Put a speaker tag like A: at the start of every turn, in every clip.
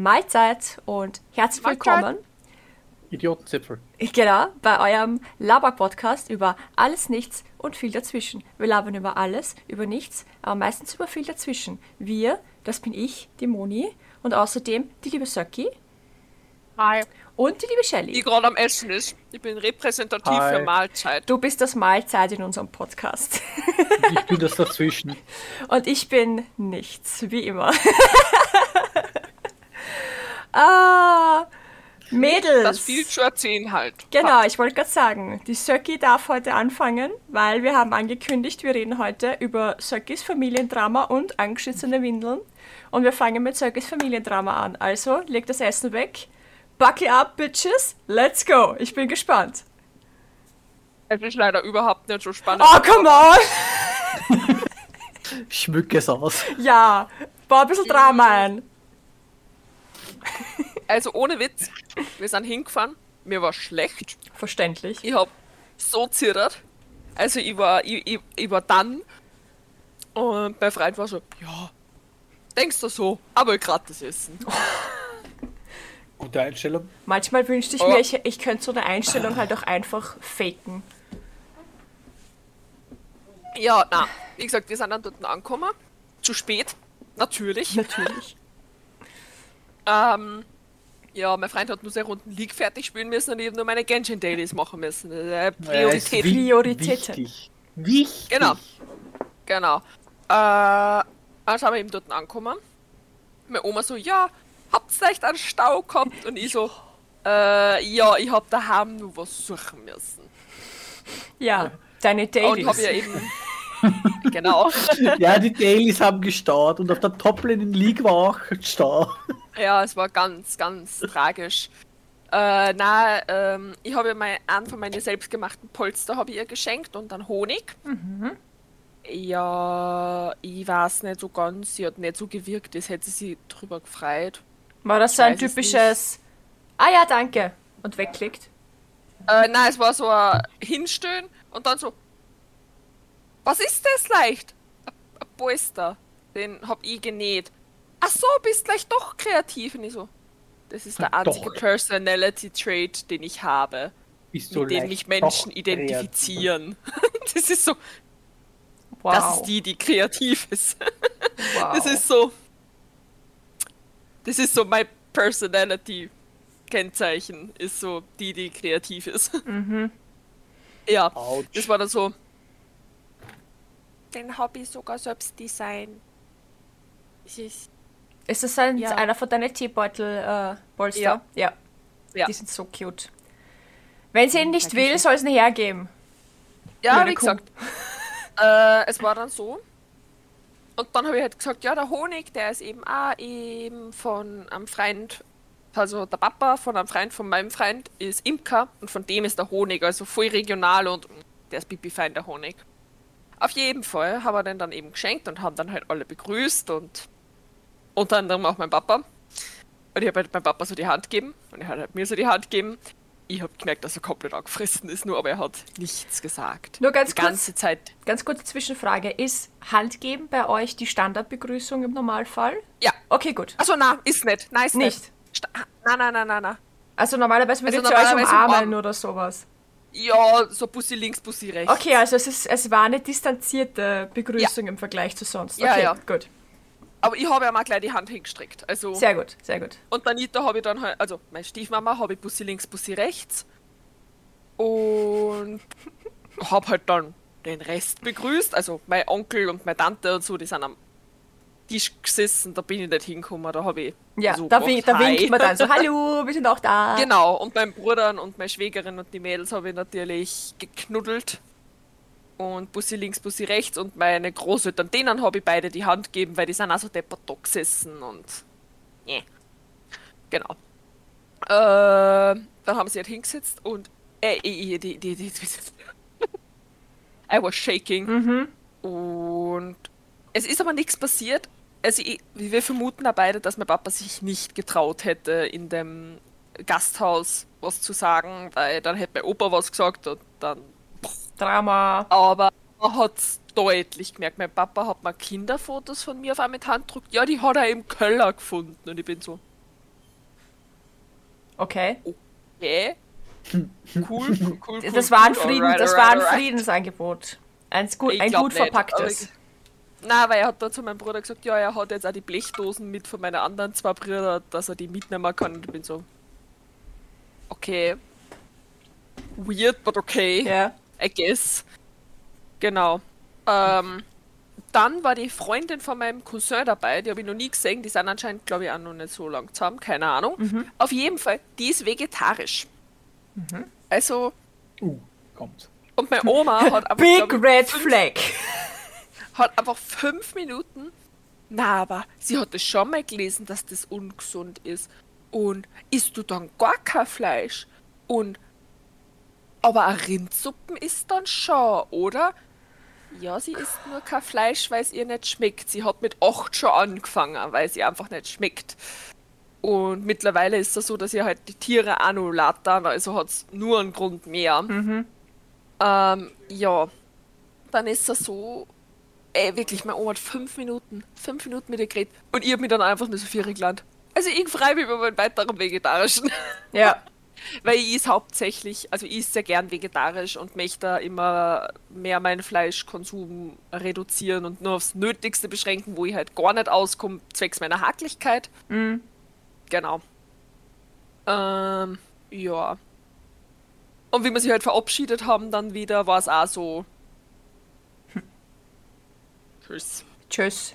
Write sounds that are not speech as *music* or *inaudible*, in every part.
A: Mahlzeit und herzlich willkommen.
B: Idiotenzipfel.
A: Genau, bei eurem Laber-Podcast über alles, nichts und viel dazwischen. Wir labern über alles, über nichts, aber meistens über viel dazwischen. Wir, das bin ich, die Moni, und außerdem die liebe Söcki
C: Hi.
A: und die liebe
C: Die
A: Shelly.
C: gerade am Essen ist. Ich bin repräsentativ
B: Hi.
C: für Mahlzeit.
A: Du bist das Mahlzeit in unserem Podcast.
B: Ich bin das dazwischen. *laughs*
A: Und ich bin nichts, wie immer. *laughs* ah, Mädels.
C: Das viel zu erzählen halt.
A: Genau, ich wollte gerade sagen, die Söcki darf heute anfangen, weil wir haben angekündigt, wir reden heute über Söckis Familiendrama und angeschissene Windeln. Und wir fangen mit Söckis Familiendrama an. Also, leg das Essen weg. Buckle up, Bitches. Let's go. Ich bin gespannt.
C: Es ist leider überhaupt nicht so spannend.
A: Oh, come on! *laughs*
B: Schmück es aus.
A: Ja, bau ein bisschen Drama ein. *laughs*
C: Also ohne Witz, wir sind hingefahren. Mir war schlecht.
A: Verständlich.
C: Ich hab so zittert. Also ich war, ich, ich, ich war dann. Und mein Freund war so, ja, denkst du so, aber gratis essen. *laughs*
B: Gute Einstellung.
A: Manchmal wünschte ich
C: Oh.
A: mir, ich, ich könnte so eine Einstellung halt auch einfach faken.
C: Ja, na, wie gesagt, wir sind dann dort angekommen. Zu spät, natürlich.
A: Natürlich. *laughs*
C: Ähm, ja, mein Freund hat nur seine Runden League fertig spielen müssen und ich habe nur meine Genshin Dailies machen müssen. Äh, Priorität.
B: wi-
A: Prioritäten.
B: Wichtig. Wichtig.
C: Genau. Genau. Äh, dann sind wir eben dort angekommen. Meine Oma so, ja, habt ihr echt einen Stau gehabt? Und ich so, äh, ja, ich hab daheim nur was suchen müssen.
A: Ja, deine
C: Und
A: Dailies.
C: hab ja eben. *laughs* genau. *laughs*
B: Ja, die Dailies haben gestaut und auf der Toplane in League war auch Stau.
C: Ja, es war ganz, ganz tragisch. Äh, na, ähm, ich habe ihr mal einen von meinen selbstgemachten Polster habe ich ihr geschenkt und dann Honig. Ja, ich weiß nicht so ganz, sie hat nicht so gewirkt, das hätte sie sich drüber gefreut.
A: War das so ein typisches Ah ja, danke. Und wegklickt.
C: Äh, nein, es war so ein Hinstellen und dann so, was ist das leicht? Ein Polster, den hab ich genäht. Ach so, bist gleich doch kreativ. Und ich so, das ist der einzige Personality Trait, den ich habe.
B: Ist so
C: mit dem mich Menschen identifizieren. *laughs* das ist so,
A: Wow.
C: das ist die, die kreativ ist.
A: wow. *laughs*
C: Das ist so, das ist so mein Personality Kennzeichen, ist so die, die kreativ ist. Ja,
B: Autsch.
C: das war dann so. Den habe ich sogar selbst designt. Das ist,
A: Ist das ein,
C: Ja.
A: einer von deinen Teebeutel äh, Polster?
C: Ja.
A: ja.
C: Ja.
A: Die sind so cute. Wenn sie ihn nicht will, soll es ihn hergeben.
C: ja, wie
A: Kuh.
C: gesagt. *laughs* Äh, es war dann so. Und dann habe ich halt gesagt, ja, der Honig, der ist eben auch eben von einem Freund, also der Papa von einem Freund von meinem Freund ist Imker und von dem ist der Honig, also voll regional und der ist pipi fein, der Honig. Auf jeden Fall haben wir den dann eben geschenkt und haben dann halt alle begrüßt und unter anderem auch mein Papa. Und ich habe halt meinem Papa so die Hand gegeben und er hat halt mir so die Hand gegeben. Ich habe gemerkt, dass er komplett angefressen ist, nur aber er hat nichts gesagt.
A: Nur ganz
C: die ganze Zeit.
A: Ganz kurze Zwischenfrage. Ist Handgeben bei euch die Standardbegrüßung im Normalfall?
C: Ja.
A: Okay, gut.
C: Also na, ist nicht. Nein, ist
A: Nicht.
C: nicht. Sta- Nein, nein, nein, nein, nein.
A: Also normalerweise würdet
C: Also
A: ihr euch umarmen
C: umarmen.
A: oder sowas.
C: Ja, so Bussi links, Bussi rechts.
A: Okay, also es, ist, es war eine distanzierte Begrüßung im Vergleich zu sonst.
C: Ja,
A: Okay,
C: ja.
A: gut.
C: Aber ich habe ja mal gleich die Hand hingestreckt. Also,
A: Sehr gut, sehr gut.
C: und Anita habe ich dann halt, also meine Stiefmama habe ich Bussi links, Bussi rechts. Und *laughs* habe halt dann den Rest begrüßt. Also mein Onkel und meine Tante und so, die sind am Tisch gesessen, da bin ich nicht hingekommen, da habe ich
A: Ja,
C: so
A: da,
C: gemacht,
A: da winkt man dann so, *laughs* hallo, wir sind auch da.
C: Genau, und mein Bruder und meine Schwägerin und die Mädels habe ich natürlich geknuddelt. Und Bussi links, Bussi rechts und meine Großeltern, denen habe ich beide die Hand gegeben, weil die sind auch so deppert da gesessen und. Nee. Genau. Äh, dann haben sie halt hingesetzt und. Äh, die, die, die, die, *laughs* I was shaking. Und es ist aber nichts passiert. Also ich, wir vermuten ja beide, dass mein Papa sich nicht getraut hätte, in dem Gasthaus was zu sagen, weil dann hätte mein Opa was gesagt und dann.
A: Drama.
C: Aber man hat deutlich gemerkt, mein Papa hat mal Kinderfotos von mir auf einmal mit Hand gedruckt. Ja, die hat er im Keller gefunden und ich bin so.
A: Okay.
C: Okay. Cool, cool, *laughs* cool.
A: Das war ein, Frieden, das war ein. Friedensangebot. Ein, gut,
C: Ich
A: ein gut verpacktes.
C: Na, weil er hat da zu meinem Bruder gesagt, ja, er hat jetzt auch die Blechdosen mit von meinen anderen zwei Brüdern, dass er die mitnehmen kann. Und ich bin so, okay. Weird, but okay.
A: Ja.
C: I guess. Genau. Ähm, dann war die Freundin von meinem Cousin dabei, die habe ich noch nie gesehen. Die sind anscheinend, glaube ich, auch noch nicht so lang zusammen, keine Ahnung. Auf jeden Fall, die ist vegetarisch. Also,
B: Uh, kommt.
C: und meine Oma *laughs* hat einfach,
A: Big
C: glaub ich,
A: Red Flag.
C: Hat einfach fünf Minuten. Na, aber sie hat es schon mal gelesen, dass das ungesund ist. Und isst du dann gar kein Fleisch? Und aber eine Rindsuppen isst dann schon, oder? Ja, sie isst nur kein Fleisch, weil es ihr nicht schmeckt. Sie hat mit acht schon angefangen, weil sie einfach nicht schmeckt. Und mittlerweile ist es so, dass ihr halt die Tiere auch noch lattern, also hat es nur einen Grund mehr. Ähm, ja, dann ist es so, ey, wirklich, meine Oma hat fünf Minuten, fünf Minuten mit ihr geredet und ich hab mich dann einfach nur so viel gelernt. Also ich freue mich über meinen weiteren vegetarischen,
A: Ja. *laughs*
C: weil ich is hauptsächlich, also ich is sehr gern vegetarisch und möchte da immer mehr meinen Fleischkonsum reduzieren und nur aufs Nötigste beschränken, wo ich halt gar nicht auskomme, zwecks meiner Hacklichkeit.
A: Mhm.
C: Genau. Ähm, ja. Und wie wir sich halt verabschiedet haben, dann wieder, war es auch so. Tschüss. *laughs*
A: Tschüss.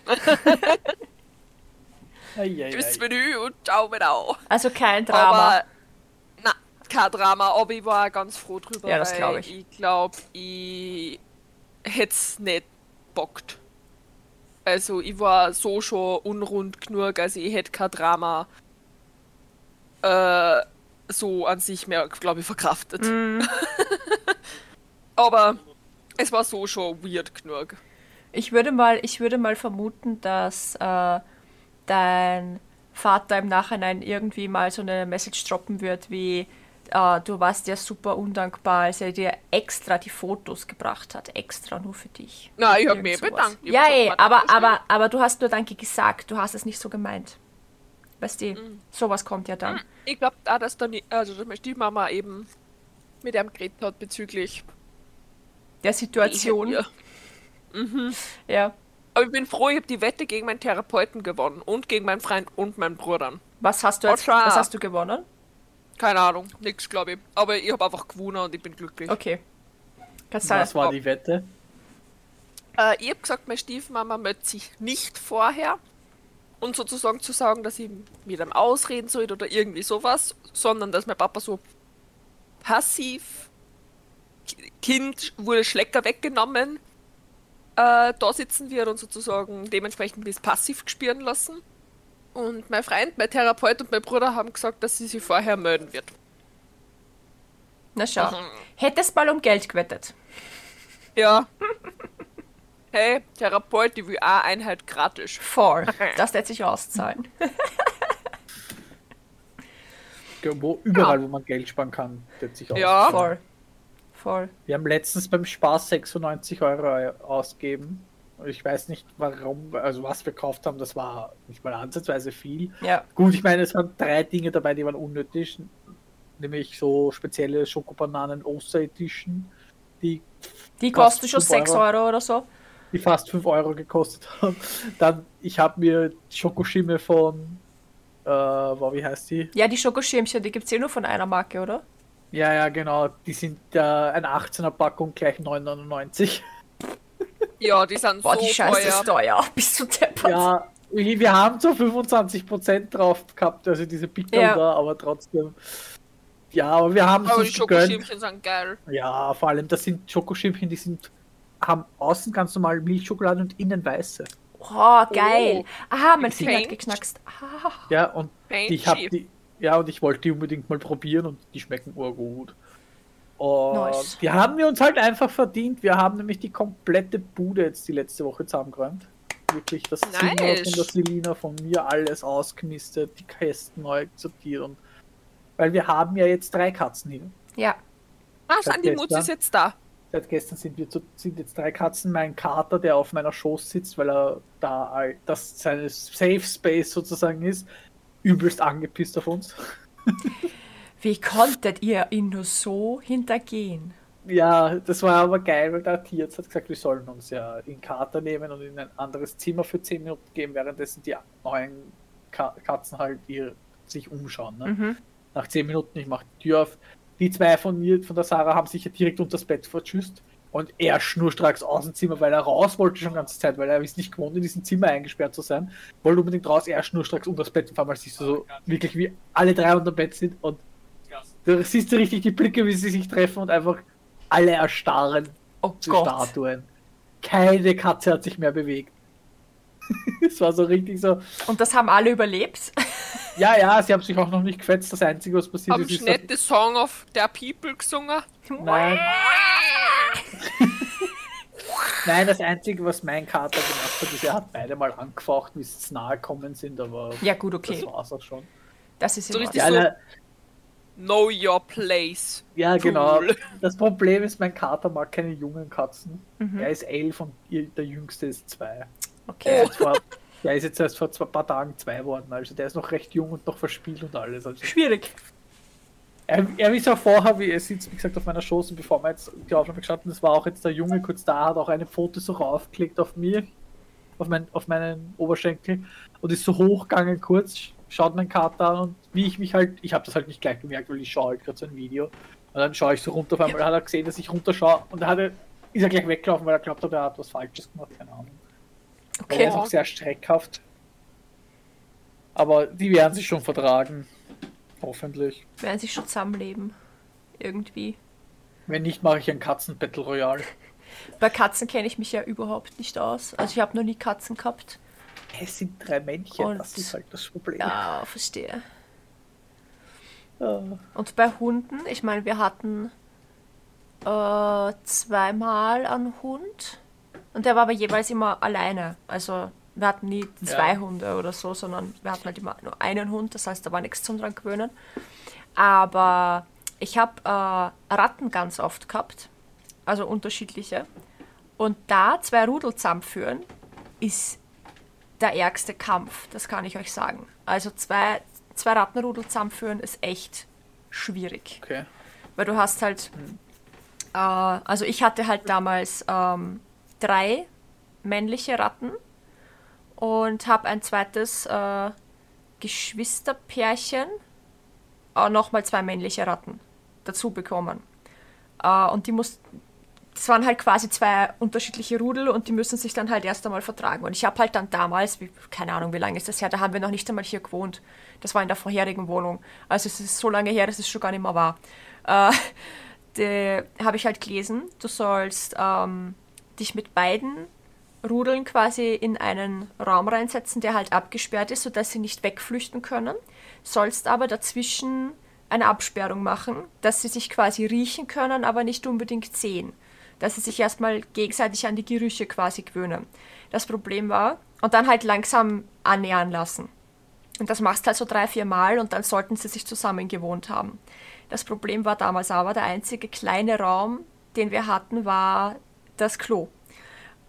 C: Tschüss. Menü und ciao, genau.
A: Also kein Drama.
C: Aber, na, kein Drama, aber ich war ganz froh drüber,
A: Ja, das
C: weil
A: glaub ich.
C: ich glaube, ich hätte es nicht bockt. Also, ich war so schon unrund genug, also ich hätte kein Drama äh, so an sich mehr, glaube ich, verkraftet.
A: Mhm. *laughs*
C: aber es war so schon weird genug.
A: Ich würde mal, ich würde mal vermuten, dass äh, dein Vater im Nachhinein irgendwie mal so eine Message droppen wird, wie äh, du warst ja super undankbar, als er dir extra die Fotos gebracht hat, extra nur für dich.
C: Na, ich habe
A: sowas.
C: bedankt.
A: Ja, ey, aber, aber, aber du hast nur Danke gesagt, du hast es nicht so gemeint. Weißt du,
C: Mhm.
A: sowas kommt ja dann.
C: nicht. Ich glaube auch, dass dann, die- also dass meine Stiefmama eben mit ihm geredet hat bezüglich
A: Der Situation.
C: Ihr.
A: Ja.
C: Aber ich bin froh, ich habe die Wette gegen meinen Therapeuten gewonnen und gegen meinen Freund und meinen Bruder.
A: Was hast du jetzt,
C: Otscha.
A: was hast du gewonnen?
C: Keine Ahnung, nix glaube ich. Aber ich habe einfach gewonnen und ich bin glücklich.
A: Okay. Kannst.
B: Was war die Wette?
C: Äh, ich habe gesagt, meine Stiefmama möchte sich nicht vorher und sozusagen zu sagen, dass ich mit ihm ausreden soll oder irgendwie sowas, sondern dass mein Papa so passiv Ki- Kind wurde Schlecker weggenommen, äh, da sitzen wird und sozusagen dementsprechend bis passiv gespüren lassen. Und mein Freund, mein Therapeut und mein Bruder haben gesagt, dass sie sich vorher melden wird.
A: Na schau.
C: Mhm.
A: Hättest mal um Geld gewettet.
C: Ja. *laughs* Hey, Therapeut, die will auch Einheit gratis.
A: Voll. *laughs* Das lässt sich auszahlen.
B: Wo, überall, wo man Geld sparen kann, setzt sich aus.
C: Ja.
A: Voll. Voll.
B: Wir haben letztens beim Spaß 96 Euro ausgegeben. Und ich weiß nicht warum, also was wir gekauft haben, das war nicht mal ansatzweise viel.
A: Ja.
B: Gut, ich meine, es waren drei Dinge dabei, die waren unnötig. Nämlich so spezielle Schokobananen Oster Edition, die,
A: Die kosten schon
B: fünf
A: 6
B: Euro.
A: Euro oder so.
B: die fast 5 Euro gekostet haben. Dann, ich habe mir Schokoschimmel von, äh, wie heißt die?
A: Ja, die Schokoschirmchen, die gibt es eh nur von einer Marke, oder?
B: Ja, ja, genau. Die sind äh, eine 18er Packung gleich 9,99.
C: Ja, die sind
A: Boah,
C: so
A: die Scheiße
C: teuer.
A: ist teuer. *laughs* Bist du deppert?
B: Ja, wir haben so 25% drauf gehabt, also diese Pickel
A: Ja.
B: da, aber trotzdem. Ja, aber wir haben es
C: Aber die. Schokoschirmchen sind geil.
B: Ja, vor allem, das sind Schokoschimmchen, die sind haben außen ganz normal Milchschokolade und innen weiße.
A: Oh, geil.
C: Oh.
A: Aha, mein Finger hat geknackst. Ah.
B: Ja, und
C: Paint
B: ich habe die ja und ich wollte die unbedingt mal probieren und die schmecken urgut. Und
A: Nice.
B: die haben wir uns halt einfach verdient. Wir haben nämlich die komplette Bude jetzt die letzte Woche zusammengeräumt. Wirklich das Zimmer
C: Nice.
B: von der Selina, von mir alles ausgemistet, die Kästen neu sortiert und weil wir haben ja jetzt drei Katzen hier.
A: Ja.
C: Ah, die Mutz ist jetzt da.
B: Seit gestern sind wir zu, sind jetzt drei Katzen. Mein Kater, der auf meiner Schoß sitzt, weil er da das seine Safe Space sozusagen ist, übelst angepisst auf uns.
A: Wie konntet ihr ihn nur so hintergehen?
B: Ja, das war aber geil, weil der Tierarzt hat gesagt, wir sollen uns ja in Kater nehmen und in ein anderes Zimmer für 10 Minuten gehen, währenddessen die neuen Ka Katzen halt ihr, sich umschauen. Ne?
A: Mhm.
B: Nach 10 Minuten, ich mache die Tür auf. Die zwei von mir, von der Sarah, haben sich ja direkt unter das Bett verschüsst. Und er schnurstracks aus dem Zimmer, weil er raus wollte schon die ganze Zeit, weil er ist nicht gewohnt, in diesem Zimmer eingesperrt zu sein. Wollte unbedingt raus, er schnurstracks unter das Bett und vor allem siehst du so wirklich wie alle drei unter dem Bett sind und du siehst du richtig die Blicke, wie sie sich treffen und einfach alle erstarren
A: Oh
B: zu
A: Gott.
B: Statuen. Keine Katze hat sich mehr bewegt. *laughs* Es war so richtig so.
A: Und das haben alle überlebt? *laughs*
B: Ja, ja, sie haben sich auch noch nicht gefetzt. Das Einzige, was passiert
C: Haben
B: ist,
C: sie
B: ist,
C: nicht den Song of der People gesungen?
B: Nein. *laughs* Nein, das Einzige, was mein Kater gemacht hat, ist, er hat beide mal angefaucht, wie sie zu nahe gekommen sind, aber
A: Ja, gut, okay.
B: das war's auch schon.
A: Das ist
C: So richtig
B: Ja,
C: so- Know your place.
B: ja genau. *laughs* Das Problem ist, mein Kater mag keine jungen Katzen.
A: Mhm.
B: Er ist elf und der jüngste ist zwei.
A: Okay.
B: vor, der ist jetzt erst vor zwei paar Tagen zwei geworden, also der ist noch recht jung und noch verspielt und alles. Also
A: Schwierig.
B: Er, er ist auch vorher, wie er sitzt, wie gesagt, auf meiner Schoß und bevor wir jetzt die Aufnahme gestartet haben, das war auch jetzt der Junge kurz da, hat auch eine Foto so raufgelegt auf mir, auf, mein, auf meinen Oberschenkel und ist so hochgegangen kurz, schaut mein Kater an und wie ich mich halt, ich habe das halt nicht gleich gemerkt, weil ich schaue halt gerade so ein Video und dann schaue ich so runter, auf einmal hat er gesehen, dass ich runterschaue und da hat er, ist er gleich weggelaufen, weil er glaubt hat, er hat was Falsches gemacht, keine Ahnung. Weil er
A: Okay.
B: ist auch sehr streckhaft. Aber die werden sich schon vertragen. Hoffentlich.
A: Werden sich schon zusammenleben. Irgendwie.
B: Wenn nicht, mache ich ein Katzen-Battle Royale. *laughs*
A: Bei Katzen kenne ich mich ja überhaupt nicht aus. Also ich habe noch nie Katzen gehabt.
B: Es sind drei Männchen,
A: Und-
B: das ist halt das Problem.
A: Ja, verstehe.
B: Ja.
A: Und bei Hunden, ich meine, wir hatten äh, zweimal einen Hund und der war aber jeweils immer alleine. Also wir hatten nie zwei
B: Ja.
A: Hunde oder so, sondern wir hatten halt immer nur einen Hund, das heißt, da war nichts zum dran gewöhnen. Aber ich habe äh, Ratten ganz oft gehabt, also unterschiedliche. Und da zwei Rudel zusammenführen, ist der ärgste Kampf, das kann ich euch sagen. Also zwei, zwei Rattenrudel zusammenführen ist echt schwierig.
B: Okay.
A: Weil du hast halt, äh, also ich hatte halt damals ähm, drei männliche Ratten und habe ein zweites äh, Geschwisterpärchen, äh, nochmal zwei männliche Ratten dazu bekommen. Äh, und die mussten, das waren halt quasi zwei unterschiedliche Rudel und die müssen sich dann halt erst einmal vertragen. Und ich habe halt dann damals, wie, keine Ahnung, wie lange ist das her, da haben wir noch nicht einmal hier gewohnt. Das war in der vorherigen Wohnung. Also es ist so lange her, dass es schon gar nicht mehr war. Äh, habe ich halt gelesen, du sollst ähm, dich mit beiden Rudeln quasi in einen Raum reinsetzen, der halt abgesperrt ist, sodass sie nicht wegflüchten können, sollst aber dazwischen eine Absperrung machen, dass sie sich quasi riechen können, aber nicht unbedingt sehen. Dass sie sich erstmal gegenseitig an die Gerüche quasi gewöhnen. Das Problem war, und dann halt langsam annähern lassen. Und das machst halt so drei, vier Mal und dann sollten sie sich zusammen gewohnt haben. Das Problem war damals aber, der einzige kleine Raum, den wir hatten, war das Klo.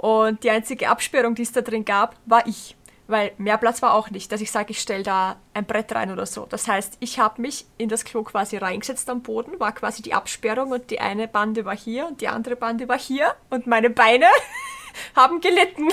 A: Und die einzige Absperrung, die es da drin gab, war ich. Weil mehr Platz war auch nicht, dass ich sage, ich stelle da ein Brett rein oder so. Das heißt, ich habe mich in das Klo quasi reingesetzt am Boden, war quasi die Absperrung und die eine Bande war hier und die andere Bande war hier und meine Beine *laughs* haben gelitten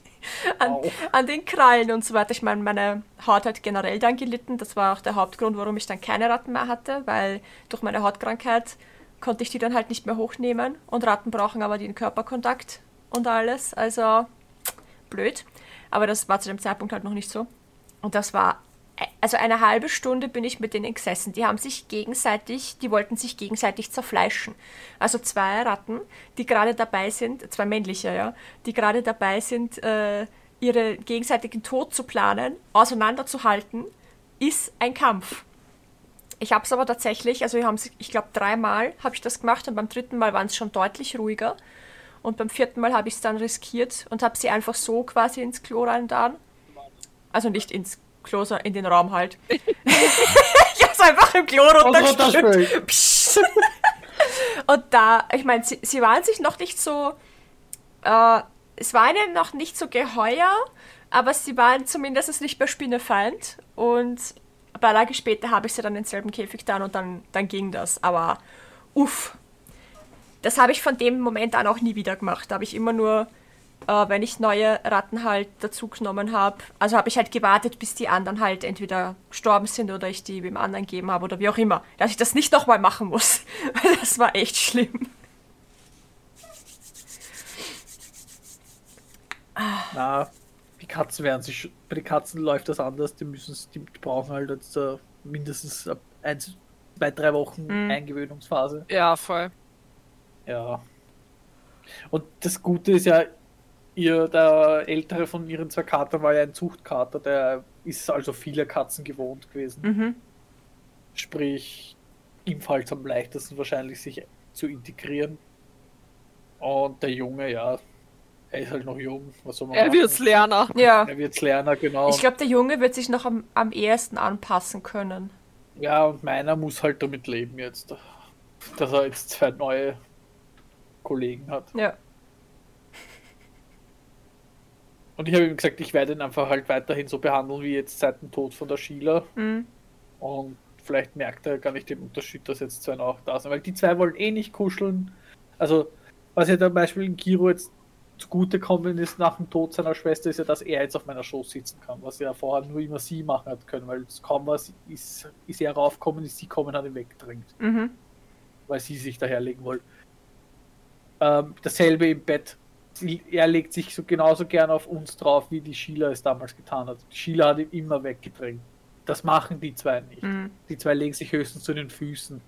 A: *laughs* an, an den Krallen und so weiter. Ich meine, meine Haut hat generell dann gelitten. Das war auch der Hauptgrund, warum ich dann keine Ratten mehr hatte, weil durch meine Hautkrankheit konnte ich die dann halt nicht mehr hochnehmen. Und Ratten brauchen aber den Körperkontakt und alles. Also blöd. Aber das war zu dem Zeitpunkt halt noch nicht so. Und das war, also eine halbe Stunde bin ich mit denen gesessen. Die haben sich gegenseitig, die wollten sich gegenseitig zerfleischen. Also zwei Ratten, die gerade dabei sind, zwei männliche, ja, die gerade dabei sind, äh, ihre gegenseitigen Tod zu planen, auseinanderzuhalten, ist ein Kampf. Ich habe es aber tatsächlich, also wir haben ich glaube dreimal habe ich das gemacht und beim dritten Mal waren es schon deutlich ruhiger. Und beim vierten Mal habe ich es dann riskiert und habe sie einfach so quasi ins Klo rein dann. Also nicht ins Klo, sondern in den Raum halt. *laughs* ich habe es einfach im Klo runtergespült.
B: runterspült.
A: Psst. *laughs* Und da, ich meine, sie, sie waren sich noch nicht so, äh, es war ihnen noch nicht so geheuer, aber sie waren zumindest nicht mehr Spinnefeind. Und ein paar Tage später habe ich sie dann in denselben Käfig dann und dann, dann ging das. Aber uff, das habe ich von dem Moment an auch nie wieder gemacht. Da habe ich immer nur, äh, wenn ich neue Ratten halt dazu genommen habe, also habe ich halt gewartet, bis die anderen halt entweder gestorben sind oder ich die dem anderen gegeben habe oder wie auch immer. Dass ich das nicht nochmal machen muss. *laughs* Weil das war echt schlimm.
B: Na, die Katzen werden sich. Bei den Katzen läuft das anders. Die müssen die brauchen halt jetzt äh, mindestens eins, zwei, drei Wochen
A: Mhm.
B: Eingewöhnungsphase.
C: Ja, voll.
B: Ja. Und das Gute ist ja, ihr, der ältere von ihren zwei Katern war ja ein Zuchtkater, der ist also viele Katzen gewohnt gewesen.
A: Mhm.
B: Sprich, ihm fällt es am leichtesten wahrscheinlich, sich zu integrieren. Und der Junge, ja, er ist halt noch jung. Was soll man
C: Er
B: machen?
C: wird's lernen.
A: Ja.
B: Er wird's lernen, genau.
A: Ich glaube, der Junge wird sich noch am, am ehesten anpassen können.
B: Ja, und meiner muss halt damit leben jetzt, dass er jetzt zwei neue Kollegen hat.
A: Ja. *laughs*
B: Und ich habe ihm gesagt, ich werde ihn einfach halt weiterhin so behandeln wie jetzt seit dem Tod von der Sheila.
A: Mhm.
B: Und vielleicht merkt er gar nicht den Unterschied, dass jetzt zwei noch da sind. Weil die zwei wollen eh nicht kuscheln. Also, was ja zum Beispiel in Kiro jetzt zugute kommen ist nach dem Tod seiner Schwester, ist ja, dass er jetzt auf meiner Schoß sitzen kann. Was ja vorher nur immer sie machen hat können, weil es kaum was ist, ist er raufgekommen, ist sie kommen, hat ihn wegdrängt.
A: Mhm.
B: weil sie sich daherlegen wollen. Ähm, dasselbe im Bett. Er legt sich so genauso gern auf uns drauf, wie die Sheila es damals getan hat. Die Sheila hat ihn immer weggedrängt. Das machen die zwei nicht.
A: Mhm.
B: Die zwei legen sich höchstens zu den Füßen.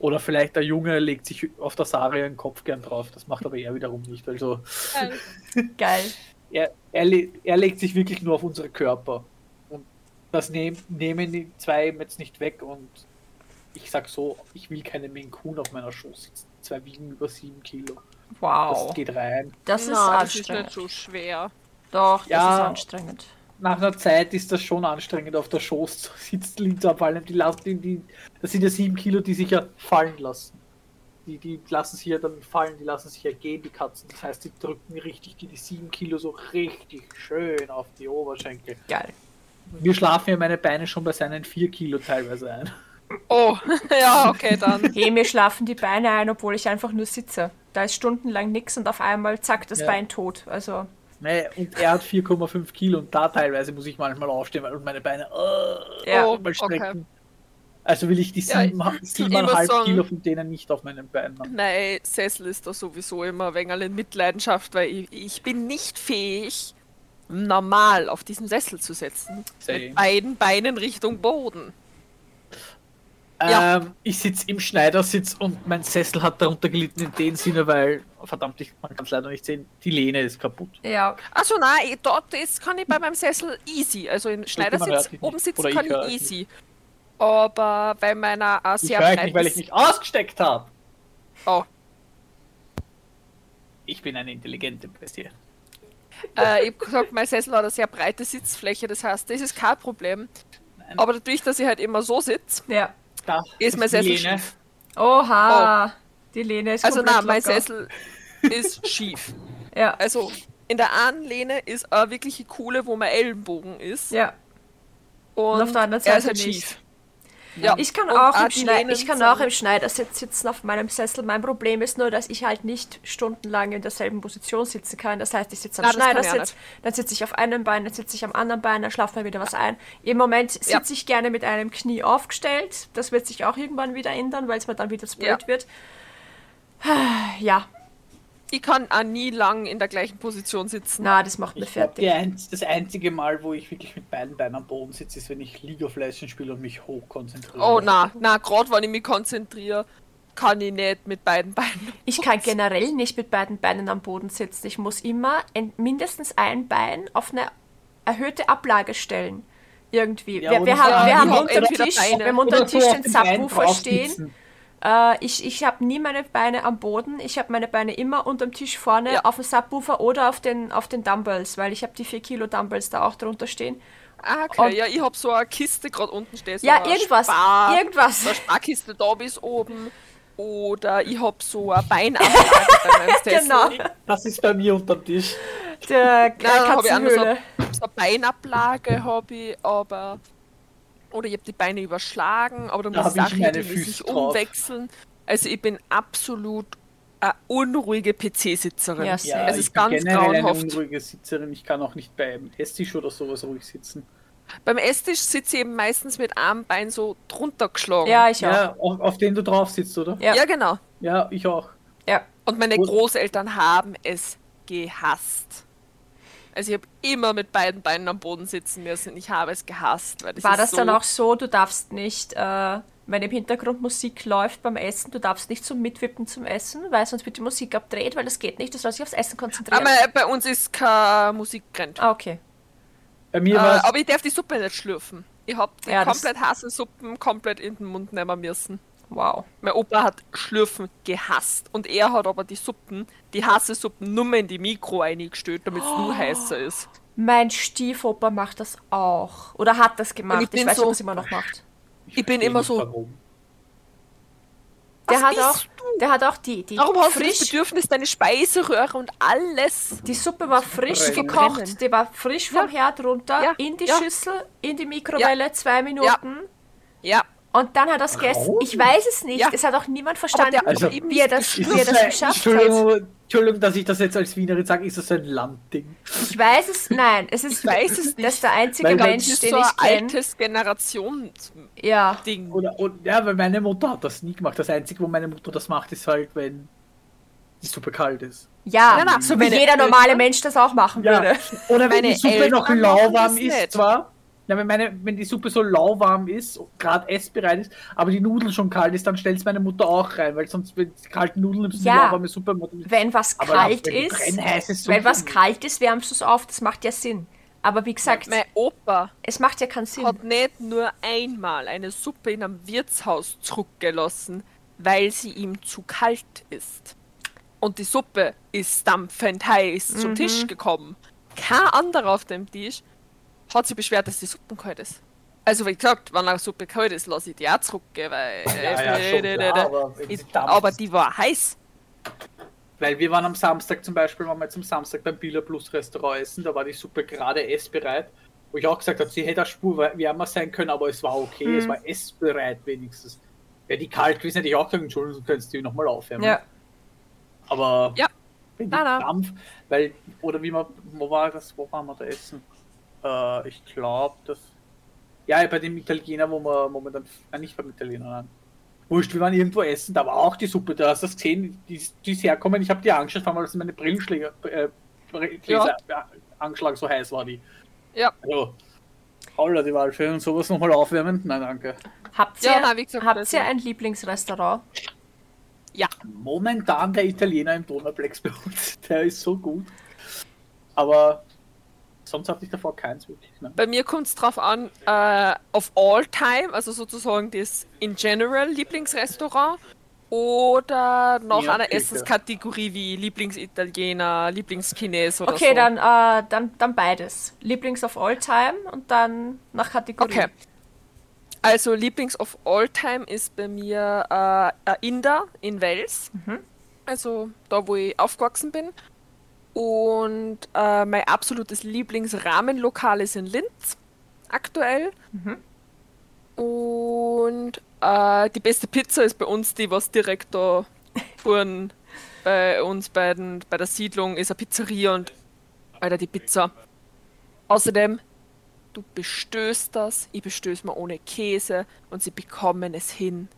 B: Oder vielleicht der Junge legt sich auf der Saria den Kopf gern drauf. Das macht aber er wiederum nicht. Also *laughs*
A: Geil. *laughs*
B: er, er, le- er legt sich wirklich nur auf unsere Körper. Und das nehm, nehmen die zwei jetzt nicht weg. Und ich sag so, ich will keine Maine Coon auf meiner Schoß sitzen. Zwei wiegen über sieben Kilo.
A: Wow.
B: Das geht rein.
A: Das ist
C: Na, das ist
A: anstrengend.
C: nicht so schwer.
A: Doch, das
B: Ja.
A: ist anstrengend.
B: Nach einer Zeit ist das schon anstrengend, auf der Schoß zu sitzen, Linda, vor allem die lassen die, die, das sind ja sieben Kilo, die sich ja fallen lassen. Die, die lassen sich ja dann fallen, die lassen sich ja gehen, die Katzen. Das heißt, die drücken richtig die, die sieben Kilo so richtig schön auf die Oberschenkel.
A: Geil.
B: Wir schlafen ja meine Beine schon bei seinen vier Kilo teilweise ein.
C: Oh, *laughs* ja, okay, dann. *laughs*
A: Hey, mir schlafen die Beine ein, obwohl ich einfach nur sitze. Da ist stundenlang nichts und auf einmal zack, das
B: Ja.
A: Bein tot. Also,
B: Nee, und er hat 4,5 Kilo und da teilweise muss ich manchmal aufstehen weil- und meine Beine äh,
A: Ja,
B: mal strecken. Also will ich die
C: Ja,
B: sieben,
C: immer
B: siebeneinhalb
C: sagen-
B: Kilo von denen nicht auf meinen Beinen haben.
C: Nein, Sessel ist da sowieso immer ein wenig in Mitleidenschaft, weil ich, ich bin nicht fähig, normal auf diesen Sessel zu setzen.
B: Same.
C: Mit beiden Beinen Richtung Boden. Ja.
B: Ähm, ich sitze im Schneidersitz und mein Sessel hat darunter gelitten in dem Sinne, weil, verdammt, ich, man kann es leider nicht sehen, die Lehne ist kaputt.
A: ja.
C: Also nein, ich- dort ist, kann ich bei meinem Sessel easy. Also in
B: man
C: Schneidersitz oben sitzen
B: Oder ich
C: kann ich easy. Aber bei meiner
B: Ich
C: sehr breiten...
B: nicht, weil ich mich ausgesteckt habe.
C: Oh,
B: Ich bin eine intelligente Bestie.
C: äh, ich hab gesagt, mein Sessel hat eine sehr breite Sitzfläche, das heißt, das ist kein Problem.
B: Nein.
C: Aber dadurch, dass ich halt immer so sitze,
A: Ja.
B: Da
C: ist mein Sessel schief.
A: Oha. Die Lehne ist
C: Also nein, mein
A: locker.
C: Sessel ist *laughs* schief.
A: Ja.
C: Also in der einen Lehne ist eine wirkliche coole, wo mein Ellenbogen ist.
A: Ja.
C: Und,
A: auf der anderen
C: er ist
A: Seite
C: halt schief. Ja.
A: Ich kann,
C: Und
A: auch im ich kann auch im Schneidersitz sitzen auf meinem Sessel. Mein Problem ist nur, dass ich halt nicht stundenlang in derselben Position sitzen kann. Das heißt, ich sitze am
C: Na,
A: Schneidersitz, dann sitze ich auf einem Bein, dann sitze ich am anderen Bein, dann schlaft mir wieder was ein. Im Moment sitze
C: Ja.
A: ich gerne mit einem Knie aufgestellt. Das wird sich auch irgendwann wieder ändern, weil es mir dann wieder zu blöd
C: Ja.
A: wird. Ja,
C: Ich kann auch nie lang in der gleichen Position sitzen.
A: na, das macht mich
B: Ich glaube,
A: fertig.
B: das einzige Mal, wo ich wirklich mit beiden Beinen am Boden sitze, ist, wenn ich League of Legends spiele und mich hoch konzentriere.
C: Oh na, na, gerade wenn ich mich konzentriere, kann ich nicht mit beiden Beinen.
A: Ich kann generell nicht mit beiden Beinen am Boden sitzen. Ich muss immer en- mindestens ein Bein auf eine erhöhte Ablage stellen. Irgendwie.
B: Ja,
A: wir, wir haben,
B: ein-
A: wir haben unter dem Tisch,
C: Beine.
A: wir haben unter dem
B: Oder so
A: Tisch
B: auf
A: den Subwoofer stehen. Äh, ich ich habe nie meine Beine am Boden. Ich habe meine Beine immer unterm Tisch vorne
C: Ja.
A: auf dem Subwoofer oder auf den, auf den Dumbbells, weil ich habe die 4 Kilo Dumbbells da auch drunter stehen.
C: Ah, okay.
A: Und-
C: ja, ich hab so eine Kiste gerade unten stehen. So
A: ja,
C: eine
A: irgendwas.
C: Spar,
A: irgendwas.
C: So eine Sparkiste da bis oben. Oder ich hab so eine Beinablage bei. *laughs*
A: Genau.
B: Das ist bei mir unterm Tisch.
A: Der
C: Nein, dann hab ich auch nur so, so eine Beinablage, hab ich, aber oder ich habe die Beine überschlagen, aber da
B: Da
C: muss ich
B: ich
C: regelmäßig umwechseln. Also ich bin absolut eine unruhige PC-Sitzerin.
A: Ja,
B: Ja,
C: es
B: ich
C: ist
B: bin
C: ganz
B: generell eine
C: grauenhaft.
B: unruhige Sitzerin. Ich kann auch nicht beim Esstisch oder sowas ruhig sitzen.
C: Beim Esstisch sitze ich eben meistens mit einem Bein so drunter geschlagen.
A: Ja, ich auch.
B: Ja, auf, auf den du drauf sitzt, oder?
A: Ja.
C: ja, genau.
B: Ja, ich auch.
A: Ja.
C: Und meine Großeltern haben es gehasst. Also ich habe immer mit beiden Beinen am Boden sitzen müssen. Ich habe es gehasst. Weil das
A: War
C: ist
A: das
C: so,
A: dann auch so, du darfst nicht, äh, wenn im Hintergrund Musik läuft beim Essen, du darfst nicht zum Mitwippen zum Essen, weil sonst wird die Musik abdreht, weil das geht nicht, du sollst dich aufs Essen konzentrieren.
C: Aber bei uns ist keine Musik brennt.
A: ah, okay.
B: Bei
C: Äh,
B: mir war
C: aber ich darf die Suppe nicht schlürfen. Ich hab die
A: Ja,
C: komplett heißen Suppen komplett in den Mund nehmen müssen.
A: Wow.
C: Mein Opa hat Schlürfen gehasst. Und er hat aber die Suppen, die heiße Suppen, nur mehr in die Mikro eingestellt, damit es nur heißer ist.
A: Mein Stiefoper macht das auch. Oder hat das gemacht.
C: ich
A: Ich,
C: bin
A: weiß nicht,
C: so-
A: ob er es immer noch macht.
C: ich bin
B: verstehe
C: immer
B: nicht,
C: so-
B: Warum.
A: Der
C: Was
A: hat,
C: bist
A: auch, der hat auch die, die
C: Warum hast du das
A: frisch.
C: Bedürfnis, deine Speiseröhre und alles?
A: Die Suppe war frisch
B: Verbrennen.
A: gekocht, die war frisch vom Herd runter,
C: Ja,
A: in die
C: ja.
A: Schüssel, in die Mikrowelle, zwei Minuten.
C: Ja,
A: Und dann hat er es gegessen. Ich weiß es nicht.
C: Ja.
A: Es hat auch niemand verstanden,
C: der
B: Also-
A: wie er das, wie er
B: das
A: das
B: ein-
A: geschafft hat.
B: Entschuldigung, Entschuldigung, dass ich das jetzt als Wienerin sage, ist das ein Landding?
A: Ich weiß es, nein, es ist,
C: Ich weiß es
A: das
C: nicht.
A: ist der einzige
B: Weil das
A: Mensch,
C: Das ist
A: den
C: so ein
A: ich kenne.
C: altes Generationsding.
A: Ja,
B: Oder, und, ja, weil meine Mutter hat das nie gemacht. Das Einzige, wo meine Mutter das macht, ist halt, wenn die Suppe kalt ist.
A: ja,
C: Nein, nein,
A: so wie jeder normale Mensch das auch machen würde.
B: Oder wenn
C: Meine
B: die Suppe
C: Eltern
B: noch lauwarm
C: das
B: ist,
C: nicht.
B: zwar. Ja, wenn, meine, wenn die Suppe so lauwarm ist, gerade essbereit ist, aber die Nudel schon kalt ist, dann stellt meine Mutter auch rein, weil sonst, wenn die kalten Nudeln nimmst, du
A: Ja.
B: lauwarme Suppe.
A: Wenn was
B: Aber
A: kalt
B: wenn
A: ist, wenn was kalt ist, wärmst du es auf. Das macht ja Sinn. Aber wie gesagt,
C: Mein Opa
A: es macht ja keinen Sinn.
C: hat nicht nur einmal eine Suppe in einem Wirtshaus zurückgelassen, weil sie ihm zu kalt ist. Und die Suppe ist dampfend heiß
A: Mhm.
C: zum Tisch gekommen. Kein anderer auf dem Tisch hat sich beschwert, dass die Suppe kalt ist. Also wie gesagt, wenn eine Suppe kalt ist, lasse ich die auch zurückgehen, weil...
B: Ja, ja, schon klar, aber
C: Ich-
B: sie
C: die war heiß.
B: Weil wir waren am Samstag zum Beispiel, waren wir jetzt am Samstag beim Billa Plus Restaurant essen, da war die Suppe gerade essbereit. Wo ich auch gesagt habe, sie hätte eine Spur wärmer sein können, aber es war okay,
A: Mhm.
B: es war essbereit wenigstens. Wäre die kalt gewesen, hätte ich auch gesagt, Entschuldigung, du könntest die nochmal aufwärmen.
A: Ja.
B: Aber
C: Ja.
B: wenn
C: na.
B: Dampf, weil, oder wie man, wo war das, wo waren wir da essen? Äh, ich glaube, das, ja, bei dem Italiener, wo wir momentan, nein, nicht beim Italiener, nein. Wurscht, wir waren irgendwo essen, da war auch die Suppe, da hast du das gesehen, die, die ist herkommen, ich habe die angeschaut, vor allem, als meine Brillenschläger, äh, Gläser ja. angeschlagen, so heiß war die.
C: Ja.
B: Also, Holla, die Waldfee und sowas nochmal aufwärmen? Nein, danke.
A: Habt ihr,
C: Ja, nein, wie gesagt,
A: habt ihr ein Lieblingsrestaurant?
C: Ja.
B: Momentan der Italiener im Donauplex bei uns, *laughs* der ist so gut. Aber sonst hatte ich davor keins wirklich. Ne?
C: Bei mir kommt es drauf an, äh, auf all time, also sozusagen das in general Lieblingsrestaurant oder nach
B: Ja,
C: einer. Essenskategorie wie Lieblingsitaliener, Lieblingschines oder
A: Okay,
C: so.
A: dann, äh, dann, dann beides. Lieblings of all time und dann nach Kategorie.
C: Okay. Also Lieblings of all time ist bei mir äh, ein Inder in Wels. Also da, wo ich aufgewachsen bin. Und äh, mein absolutes Lieblingsrahmenlokal ist in Linz aktuell. Und äh, die beste Pizza ist bei uns die, was direkt da vorn bei uns bei, den, bei der Siedlung ist eine Pizzeria und Alter, die Pizza. Außerdem, du bestößt das, ich bestöß mal ohne Käse und sie bekommen es hin.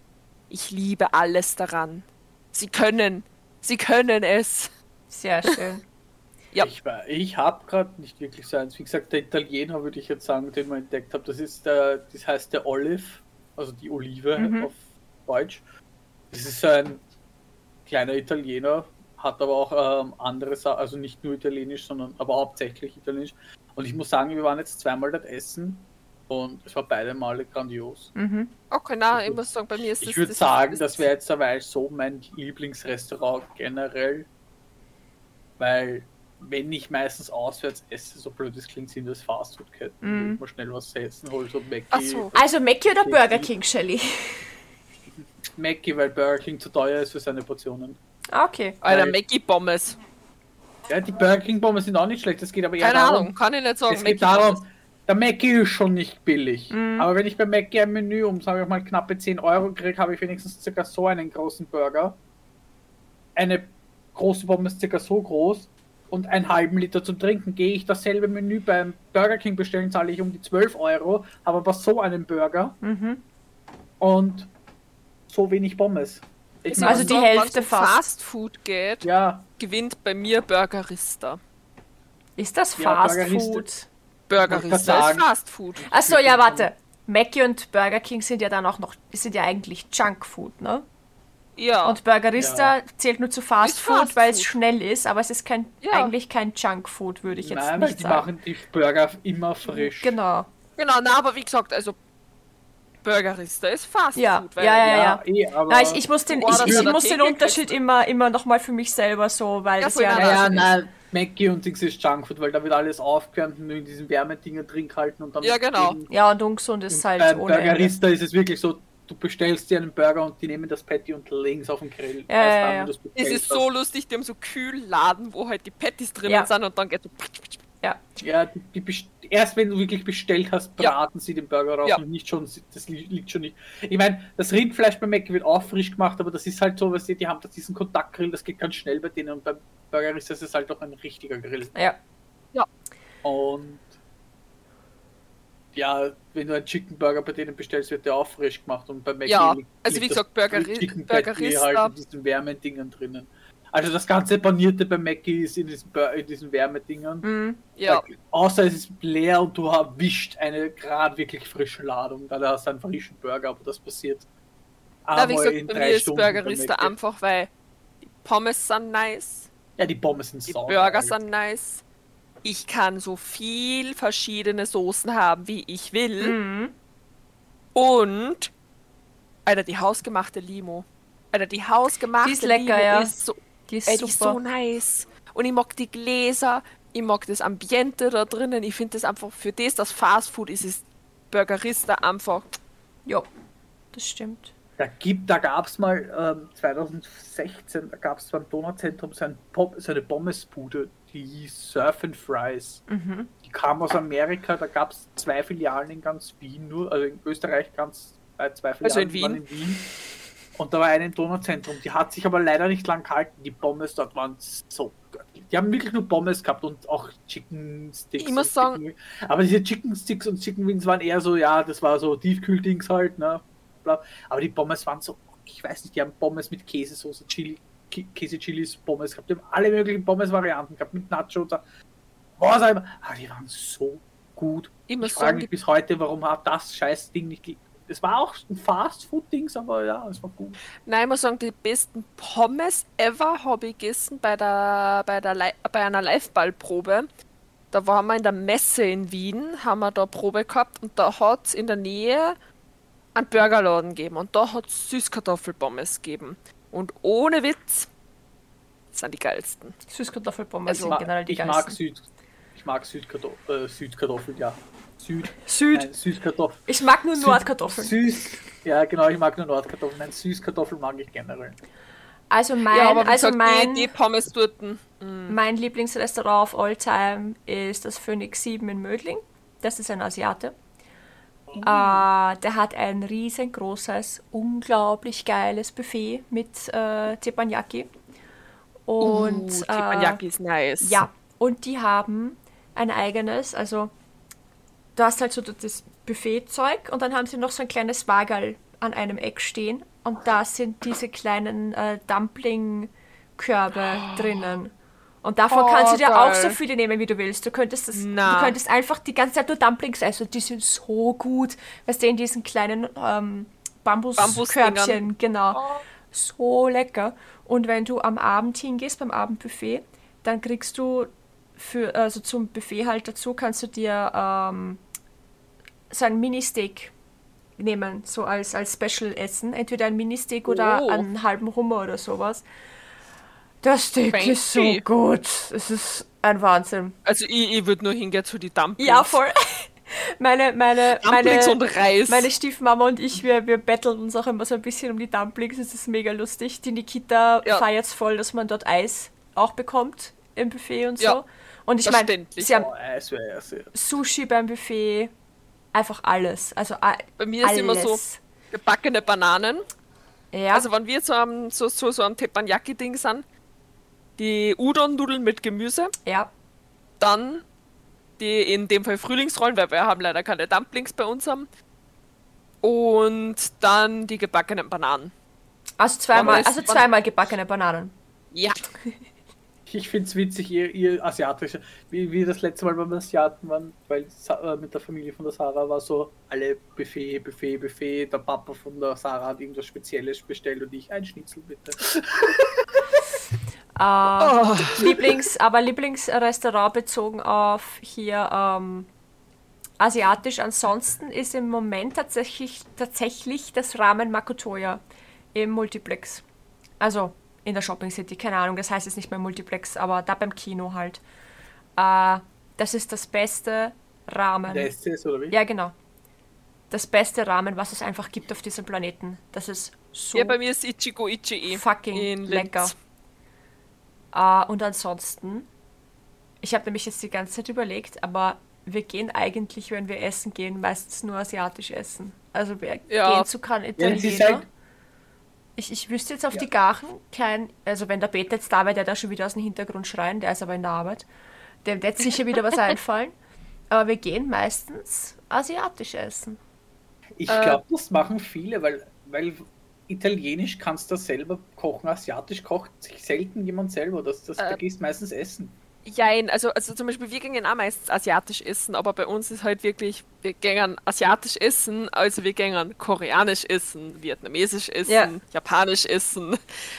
C: Ich liebe alles daran. Sie können, sie können es.
A: Sehr schön.
C: Ja.
B: Ich, ich habe gerade nicht wirklich so eins. Wie gesagt, der Italiener würde ich jetzt sagen, den wir entdeckt haben, das ist der, das heißt der Olive, also die Olive
A: Mhm.
B: auf Deutsch. Das ist so ein kleiner Italiener, hat aber auch ähm, andere Sachen, also nicht nur italienisch, sondern aber hauptsächlich italienisch. Und ich muss sagen, wir waren jetzt zweimal dort essen und es war beide Male grandios.
A: Mhm.
C: Okay, na, ich muss sagen, bei mir ist
B: Ich
C: das-
B: würde
C: das-
B: sagen,
C: das-
B: das wäre jetzt dabei so mein Lieblingsrestaurant generell, weil wenn ich meistens auswärts esse, so blöd es klingt, sind das Fastfood-Ketten, wo ich mal schnell was essen hol, so Mackie,
C: Ach so.
A: Also Mackie oder Burger King, Shelly? *laughs*
B: Mackie, weil Burger King zu teuer ist für seine Portionen.
A: Ah, Okay.
C: Alter,
B: Weil-
C: Mackie Pommes.
B: Ja, die Burger King Pommes sind auch nicht schlecht, das geht aber eher
C: Keine
B: darum,
C: Ahnung, kann ich nicht sagen.
B: es geht darum, der Mackie ist schon nicht billig.
A: Mhm.
B: Aber wenn ich bei Mackie ein Menü um, sagen wir mal, knappe 10 Euro kriege, habe ich wenigstens circa so einen großen Burger. Eine große Pommes circa so groß und einen halben Liter zum Trinken. Gehe ich dasselbe Menü beim Burger King bestellen, zahle ich um die 12 Euro, habe aber so einen Burger
A: Mhm.
B: und so wenig Pommes. Ich
A: Also die
C: so,
A: Hälfte
C: um
A: fast.
C: Fast Food geht,
B: ja,
C: gewinnt bei mir Burgerista.
A: Ist das
B: Ja,
A: Fast
B: Burgeriste.
A: Food?
C: Burgerista ist Fast Food.
A: Achso, ja, warte. Mackie und Burger King sind ja dann auch noch, sind ja eigentlich Junkfood, ne?
C: Ja.
A: Und Burgerista
B: Ja.
A: zählt nur zu Fast Food,
C: Fast
A: weil es
C: Food.
A: schnell ist, aber es ist kein,
C: Ja.
A: eigentlich kein Junkfood, würde ich jetzt
B: nein,
A: nicht
B: die
A: sagen.
B: machen die Burger immer frisch.
A: Genau.
C: Genau, na, aber wie gesagt, also Burgerista ist Fast
A: Ja,
C: Food. weil-
A: ja, ja, ja.
B: eh, aber
A: Na, ich, ich muss den, ich, ich muss den Unterschied immer, immer nochmal für mich selber so, weil
C: Ja,
A: das ja.
C: ja,
B: Ja, ja, nein, Mackie und Dings ist Junkfood, weil da wird alles aufgewärmt und in diesen Wärmedinger drin gehalten und dann.
C: Ja, genau.
A: Ja, und ungesund ist halt ohne Ende.
B: Burgerista ist es wirklich so, du bestellst dir einen Burger und die nehmen das Patty und legen es auf den Grill.
A: Ja, ja,
B: dann,
A: ja.
C: Es ist so lustig, die haben so Kühlladen, wo halt die Patties drinnen
A: Ja.
C: sind und dann geht so.
A: Ja.
B: Ja, die, die erst wenn du wirklich bestellt hast,
C: Ja.
B: braten sie den Burger raus
C: Ja.
B: und nicht schon, das li- liegt schon nicht. Ich meine, das Rindfleisch bei Mac wird auch frisch gemacht, aber das ist halt so, weißt du, die haben da diesen Kontaktgrill, das geht ganz schnell bei denen und beim Burger ist das ist halt auch ein richtiger Grill.
A: Ja.
B: Und ja, wenn du einen Chicken Burger bei denen bestellst, wird der auch frisch gemacht und bei Mac
C: Ja,
B: liegt-
C: also wie gesagt,
B: Patty
C: Burgerista-
B: halt in diesen Wärmedingern drinnen. Also das ganze Panierte bei Mackie ist in diesen, in diesen Wärmedingern.
A: Mhm.
C: Ja,
B: Außer es ist leer und du erwischt eine gerade wirklich frische Ladung. Dann hast du einen frischen Burger, aber das passiert.
C: na, wie gesagt,
B: in
C: bei
B: drei
C: mir ist Burgerista einfach, weil die Pommes sind nice,
B: Ja, die Pommes sind
C: die. Burger sind nice. Ich kann so viel verschiedene Soßen haben, wie ich will.
A: Mhm.
C: Und, Alter, die hausgemachte Limo. Alter, die hausgemachte
A: Die ist lecker,
C: Limo
A: ja.
C: ist so,
A: Die ist
C: ey, die ist so nice. Und ich mag die Gläser, ich mag das Ambiente da drinnen. Ich finde das einfach, für das, das Fast Food ist, ist Burgerista einfach.
A: Ja, das stimmt.
B: Da, gibt, da gab es mal ähm, 2016, da gab es beim Donauzentrum so, ein Pop, so eine Pommesbude, die hieß Surf and Fries.
A: Mhm.
B: Die kam aus Amerika, da gab es zwei Filialen in ganz Wien, nur, also in Österreich ganz äh, zwei Filialen
C: Also in Wien?
B: in Wien. Und da war eine im Donauzentrum, die hat sich aber leider nicht lang gehalten. Die Pommes dort waren so göttlich. Die haben wirklich nur Pommes gehabt und auch Chicken Sticks.
C: Ich muss sagen-
B: Chicken, aber diese Chicken Sticks und Chicken Wings waren eher so, ja, das war so Tiefkühldings halt, ne? Bla. Aber die Pommes waren so, ich weiß nicht, die haben Pommes mit Käsesoße, Chili, Kä- Käse-Chilis, Pommes gehabt. Die haben alle möglichen Pommes-Varianten gehabt, mit Nacho und so. Was auch immer. Aber die waren so gut.
C: Ich muss
B: Ich frage mich bis heute, warum hat das scheiß Ding nicht. Es war auch ein Fast-Food-Dings, aber ja, es war gut.
C: nein, ich muss sagen, die besten Pommes ever habe ich gegessen bei, der, bei, der Li bei einer Live-Ball-Probe. Da waren wir in der Messe in Wien, haben wir da Probe gehabt und da hat es in der Nähe einen Burgerladen gegeben und da hat es Süßkartoffelpommes gegeben. Und ohne Witz, das sind die geilsten.
A: Süßkartoffelpommes
C: Also,
A: sind generell die
B: ich mag
A: geilsten.
B: Süd. Ich mag Südkartoffeln, äh, Südkartoffeln, ja. Süd.
A: Süd.
B: Nein, Süßkartoffeln.
A: Ich mag nur
B: Süd-
A: Nordkartoffeln.
B: Süß. Ja, genau, ich mag nur Nordkartoffeln. Nein, Süßkartoffeln mag ich generell.
A: Also mein,
C: ja,
A: also
C: gesagt,
A: mein,
C: die, die Pommes dort.
A: mein Lieblingsrestaurant of all time ist das Phoenix 7 in Mödling. Das ist ein Asiate.
C: Oh.
A: Äh, der hat ein riesengroßes, unglaublich geiles Buffet mit äh, Teppanyaki. Und
C: uh,
A: äh,
C: Teppanyaki ist nice.
A: Ja, und die haben ein eigenes, also du hast halt so das Buffetzeug und dann haben sie noch so ein kleines Wagerl an einem Eck stehen und da sind diese kleinen äh, Dumpling-Körbe drinnen. Und davon
C: Oh,
A: kannst du dir auch so
C: geil.
A: viele nehmen, wie du willst. Du könntest, das,
C: Na.
A: du könntest einfach die ganze Zeit nur Dumplings essen. Die sind so gut. Weißt du, in diesen kleinen ähm, Bambuskörbchen. Genau
C: Oh.
A: so lecker. Und wenn du am Abend hingehst, beim Abendbuffet, dann kriegst du für, also zum Buffet halt dazu, kannst du dir ähm, so ein Mini-Steak nehmen, so als, als Special-Essen. Entweder ein Mini-Steak oder
C: Oh.
A: einen halben Hummer oder sowas. Das Steak ist so
C: Fancy.
A: gut. Es ist ein Wahnsinn.
C: Also ich, ich würde nur hingehen zu die Dumplings.
A: Ja, voll. *laughs* Meine, meine,
C: Dumplings
A: meine,
C: und Reis.
A: meine Stiefmama und ich, wir, wir betteln uns auch immer so ein bisschen um die Dumplings. Es ist mega lustig. Die Nikita
C: Ja.
A: feiert voll, dass man dort Eis auch bekommt im Buffet und so.
C: Ja.
A: Und ich meine, sie haben
B: Oh.
A: Sushi beim Buffet, einfach alles. Also
C: Bei mir ist
A: alles.
C: immer so gebackene Bananen.
A: Ja,
C: Also wenn wir so am, so, so, so am Teppanyaki-Ding sind, die Udon-Nudeln mit Gemüse,
A: ja.
C: dann die in dem Fall Frühlingsrollen, weil wir haben leider keine Dumplings bei uns haben. Und dann die gebackenen Bananen.
A: Also zweimal, also zweimal gebackene Bananen.
C: Ja. *laughs*
B: Ich finde es witzig, ihr, ihr asiatische, wie wir das letzte Mal beim Asiaten waren, weil Sa äh, mit der Familie von der Sarah war so alle Buffet, Buffet, Buffet. Der Papa von der Sarah hat irgendwas Spezielles bestellt und ich ein Schnitzel bitte. *laughs*
A: Äh,
C: Oh.
A: Lieblings, aber Lieblingsrestaurant bezogen auf hier ähm, asiatisch. Ansonsten ist im Moment tatsächlich, tatsächlich das Ramen Makotoya im Multiplex. Also in der Shopping City, keine Ahnung, das heißt jetzt nicht mehr Multiplex, aber da beim Kino halt. Äh, das ist das beste Ramen.
B: Der oder wie?
A: Ja, genau. Das beste Ramen, was es einfach gibt auf diesem Planeten. Das ist so
C: Ja, bei mir ist Ichigo Ichi
A: fucking
C: in Linz.
A: Äh, und ansonsten, ich habe nämlich jetzt die ganze Zeit überlegt, aber wir gehen eigentlich, wenn wir essen gehen, meistens nur asiatisch essen. Also wir
C: Ja.
A: gehen zu
B: Ja, ist
A: Italiener.
B: halt-
A: ich, ich wüsste jetzt auf
B: Ja.
A: die Gachen kein, also wenn der Peter jetzt da wäre, der da schon wieder aus dem Hintergrund schreien, der ist aber in der Arbeit, dem wird sicher wieder was *laughs* einfallen. Aber wir gehen meistens asiatisch essen.
B: Ich
C: Äh,
B: glaube, das machen viele, weil, weil Italienisch kannst du selber kochen, Asiatisch kocht sich selten jemand selber. Das, das, da
C: Äh,
B: gehst meistens essen.
C: Jein, also, also zum Beispiel wir gehen auch meistens asiatisch essen, aber bei uns ist halt wirklich, wir gehen asiatisch essen, also wir gehen koreanisch essen, vietnamesisch essen,
A: Ja.
C: japanisch essen.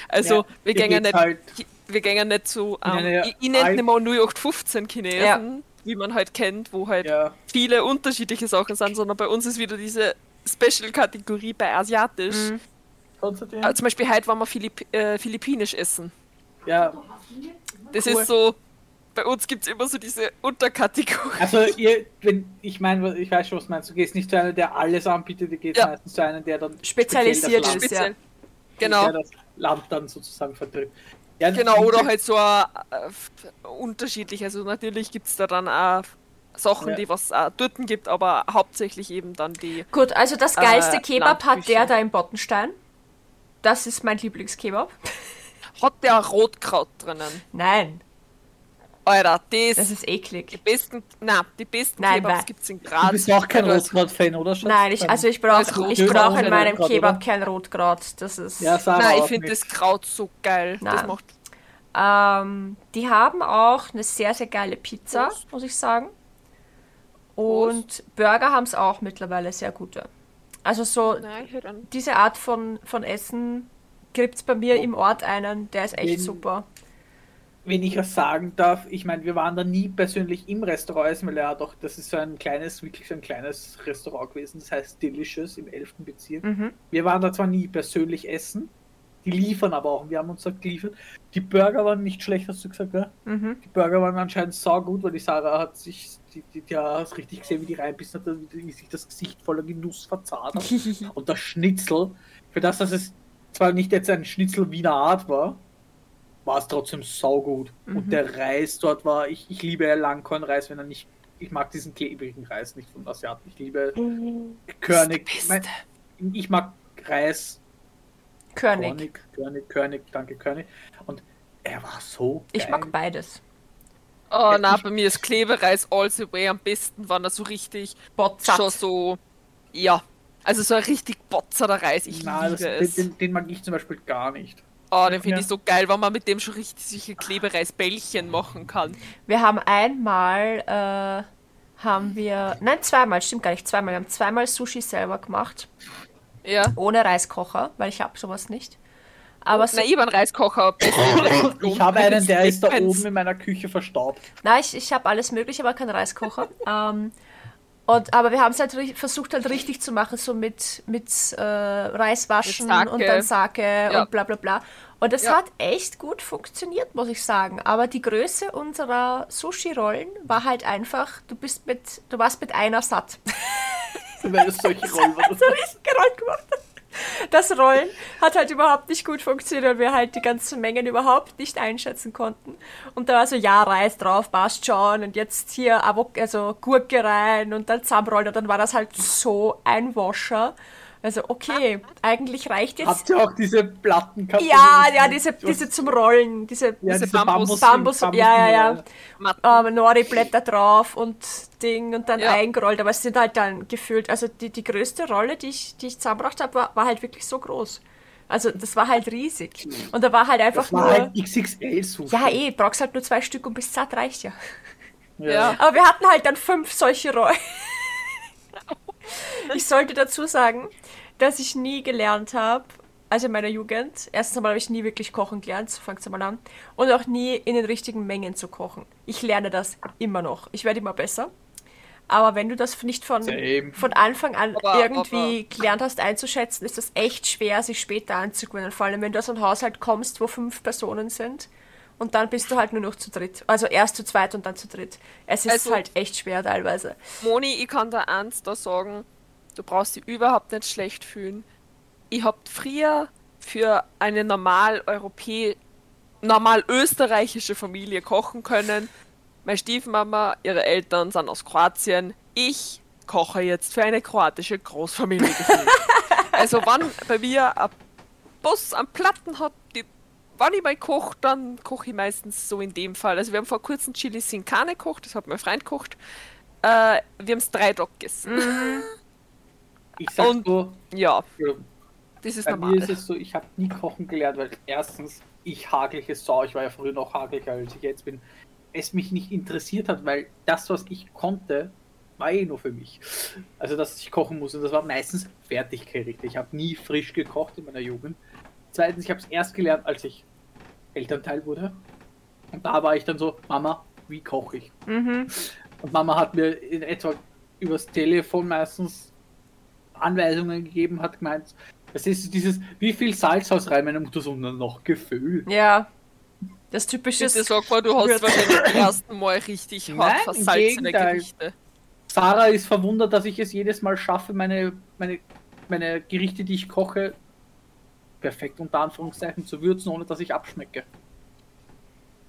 C: Also
B: Ja,
C: wir
B: geht
C: nicht,
B: halt-
C: wir gehen nicht zu, ähm,
B: eine
C: ich, ich nenne mal 0815 Chinesen, wie man halt kennt, wo halt
B: Ja,
C: viele unterschiedliche Sachen sind, sondern bei uns ist wieder diese Special-Kategorie bei asiatisch.
A: Mhm.
B: Konstantin?
C: Also zum Beispiel heute waren wir Philipp äh, philippinisch essen.
B: ja,
C: Das
A: Cool.
C: ist so, bei uns gibt es immer so diese Unterkategorie.
B: Also ihr, wenn ich meine, ich weiß schon, was du meinst. Du gehst nicht zu einem, der alles anbietet, du gehst
C: Ja.
B: meistens zu einem, der dann
A: Spezialisiert
B: speziell
A: ist,
B: Land,
A: ja.
C: Genau.
B: der das Land dann sozusagen vertritt. Ja,
C: Genau, oder halt so äh, unterschiedlich. Also natürlich gibt es da dann auch Sachen,
B: Ja.
C: die was auch dort gibt, aber hauptsächlich eben dann die.
A: Gut, also das geilste
C: Äh,
A: Kebab hat der da im Bottenstein. Das ist mein Lieblingskebab. *laughs*
C: Hat der Rotkraut drinnen?
A: Nein,
C: Alter, das,
A: das ist
C: die
A: eklig.
C: besten, na, die besten
A: Nein,
C: Kebabs
A: weil-
C: gibt es in
B: Du
C: Graz.
B: bist auch kein
C: Also,
B: Rotkraut-Fan, oder? Schatz?
A: Nein, ich, also ich
C: Das
A: brauche ich brauch in meinem
B: Rotkraut,
A: Kebab
B: oder?
A: kein Rotkraut. Das ist.
B: Ja,
C: Nein, ich finde das Kraut so geil. Das
A: Nein.
C: macht
A: Ähm, die haben auch eine sehr, sehr geile Pizza,
C: Prost.
A: muss ich sagen. Und Burger haben es auch mittlerweile sehr gute. Also so
C: dann.
A: diese Art von, von Essen gibt es bei mir im Ort einen, der ist echt
B: Wenn-
A: super.
B: Wenn ich was sagen darf, ich meine, wir waren da nie persönlich im Restaurant essen, weil ja doch, das ist so ein kleines, wirklich so ein kleines Restaurant gewesen, das heißt Delicious im 11. Bezirk.
A: Mhm.
B: Wir waren da zwar nie persönlich essen, die liefern aber auch, wir haben uns dort geliefert. Die Burger waren nicht schlecht, hast du gesagt, ja?
A: Mhm.
B: Die Burger waren anscheinend saugut, weil die Sarah hat sich, die, die, die hast richtig gesehen, wie die reinbissen hat, wie, wie sich das Gesicht voller Genuss verzahnt hat. *laughs* Und das Schnitzel, für das, dass es zwar nicht jetzt ein Schnitzel Wiener Art war, war es trotzdem saugut.
A: Mhm.
B: Und der Reis dort war, ich, ich liebe ja Langkornreis, wenn er nicht, ich mag diesen klebrigen Reis nicht von Asiaten. Ich liebe Körnig.
C: Das ist
B: Mein, ich mag Reis,
A: Körnig.
B: Körnig, Körnig, Körnig, danke Körnig. Und er war so
A: Ich
B: geil.
A: mag beides.
C: Oh,
B: Ja,
C: na,
B: ich-
C: bei mir ist Klebereis all the way am besten, wenn er so richtig
A: Botzat.
C: schon so. Ja. Also so ein richtig botzerer Reis. Ich
B: Na, das,
C: liebe
B: den,
C: es.
B: den, den mag ich zum Beispiel gar nicht.
C: Oh, den finde
B: Ja.
C: ich so geil, wenn man mit dem schon richtig solche Klebereisbällchen machen kann.
A: Wir haben einmal, äh, haben wir, nein, zweimal, stimmt gar nicht, zweimal, wir haben zweimal Sushi selber gemacht,
C: Ja.
A: ohne Reiskocher, weil ich habe sowas nicht. Aber so,
C: Na, ich habe einen Reiskocher.
B: Ich habe einen, der ist da oben in meiner Küche verstaubt.
A: nein, ich, ich habe alles mögliche, aber keinen Reiskocher. *laughs* ähm, und, aber wir haben es halt versucht halt richtig zu machen, so mit, mit äh, Reis waschen
C: Mit
A: und dann Sake
C: Ja.
A: und bla bla bla. Und das
C: Ja.
A: hat echt gut funktioniert, muss ich sagen. Aber die Größe unserer Sushi-Rollen war halt einfach, du bist mit, du warst mit einer satt. *laughs*
B: Weil es solche Rollen waren. *laughs*
A: so richtig gerollt gemacht. Das Rollen hat halt überhaupt nicht gut funktioniert, weil wir halt die ganzen Mengen überhaupt nicht einschätzen konnten. Und da war so, ja, Reis drauf, passt schon. Und jetzt hier Avok also Gurke rein und dann zusammenrollen. Und dann war das halt so ein Wascher. Also, okay, eigentlich reicht jetzt.
B: Habt ihr auch diese Platten gehabt?
A: Ja, ja, diese, diese zum Rollen, diese,
B: ja,
A: diese
B: diese
C: Bambus-
A: Bambus, ja, ja, ja.
C: Matten.
A: ähm, Nori-Blätter drauf und Ding und dann
C: Ja.
A: eingerollt. Aber es sind halt dann gefühlt, also die, die größte Rolle, die ich, die ich zusammengebracht habe, war, war halt wirklich so groß. Also das war halt riesig. Und da war halt einfach
B: Das war
A: nur.
B: halt XXL Sushi.
A: ja, eh, brauchst halt nur zwei Stück und bis satt reicht ja.
C: Ja.
A: Aber wir hatten halt dann fünf solche Rollen. *laughs* Ich sollte dazu sagen, dass ich nie gelernt habe, also in meiner Jugend, erstens einmal habe ich nie wirklich kochen gelernt, so fängt es mal an, und auch nie in den richtigen Mengen zu kochen. Ich lerne das immer noch. Ich werde immer besser. Aber wenn du das nicht von, von Anfang an
C: Aber-
A: irgendwie gelernt hast einzuschätzen, ist das echt schwer, sich später anzugewöhnen. Vor allem, wenn du aus einem Haushalt kommst, wo fünf Personen sind und dann bist du halt nur noch zu dritt. Also erst zu zweit und dann zu dritt. Es ist
C: Also-
A: halt echt schwer teilweise.
C: Moni, ich kann da eins da sagen, du brauchst dich überhaupt nicht schlecht fühlen. Ich hab früher für eine normal europä normal österreichische Familie kochen können. Meine Stiefmama, ihre Eltern sind aus Kroatien. Ich koche jetzt für eine kroatische Großfamilie. *laughs* also wann bei mir ein Bus am Platten hat, wenn ich mal koche, dann koche ich meistens so in dem Fall. Also wir haben vor kurzem Chili sin Carne gekocht, das hat mein Freund gekocht. Äh, wir haben es drei Tage gegessen.
B: Ich sag
C: Und-
B: so,
C: Ja,
B: ja,
C: das ist
B: bei
C: normal.
B: mir ist es so, ich habe nie kochen gelernt, weil erstens, ich hagelige Sau, ich war ja früher noch hageliger als ich jetzt bin, es mich nicht interessiert hat, weil das, was ich konnte, war eh nur für mich. Also, dass ich kochen muss und das war meistens Fertiggerichte. Ich habe nie frisch gekocht in meiner Jugend. Zweitens, ich habe es erst gelernt, als ich Elternteil wurde. Und da war ich dann so, Mama, wie koche ich?
A: Mhm.
B: Und Mama hat mir in etwa übers Telefon meistens Anweisungen gegeben, hat gemeint, das ist dieses, wie viel Salz aus rein, meine Mutter so, "Na, noch Gefühl.
A: Ja. Das typische
C: Bitte sag mal, du hast wahrscheinlich zum ersten Mal richtig *laughs* hart versalzene. Gerichte.
B: Sarah ist verwundert, dass ich es jedes Mal schaffe, meine, meine, meine Gerichte, die ich koche, perfekt unter Anführungszeichen zu würzen, ohne dass ich abschmecke.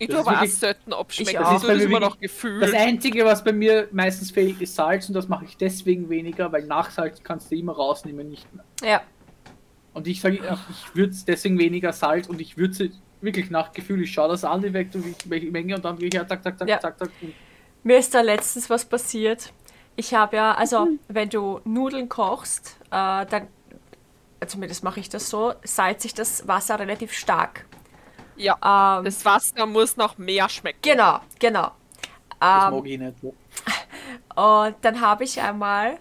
C: Ich
B: Das
C: aber auch
B: wirklich-
C: selten abschmecken.
A: Ich auch.
C: das
B: ist
C: immer noch Gefühl.
B: Das Einzige, was bei mir meistens fehlt, ist Salz und das mache ich deswegen weniger, weil Nachsalz kannst du immer rausnehmen, nicht mehr.
A: Ja.
B: Und ich sage, ich würze deswegen weniger Salz und ich würze wirklich nach Gefühl. Ich schaue das an, die weg, welche Menge und dann gehe ich ja zack, zack, zack,
A: Ja.
B: zack, zack. Und
A: Mir ist da letztens was passiert. Ich habe ja, also wenn du Nudeln kochst, äh, dann, zumindest mache ich das so, salze ich das Wasser relativ stark.
C: ja,
A: Ähm,
C: das Wasser muss noch mehr schmecken.
A: genau, genau.
B: das
A: Ähm,
B: mag ich nicht. *laughs*
A: Und dann habe ich einmal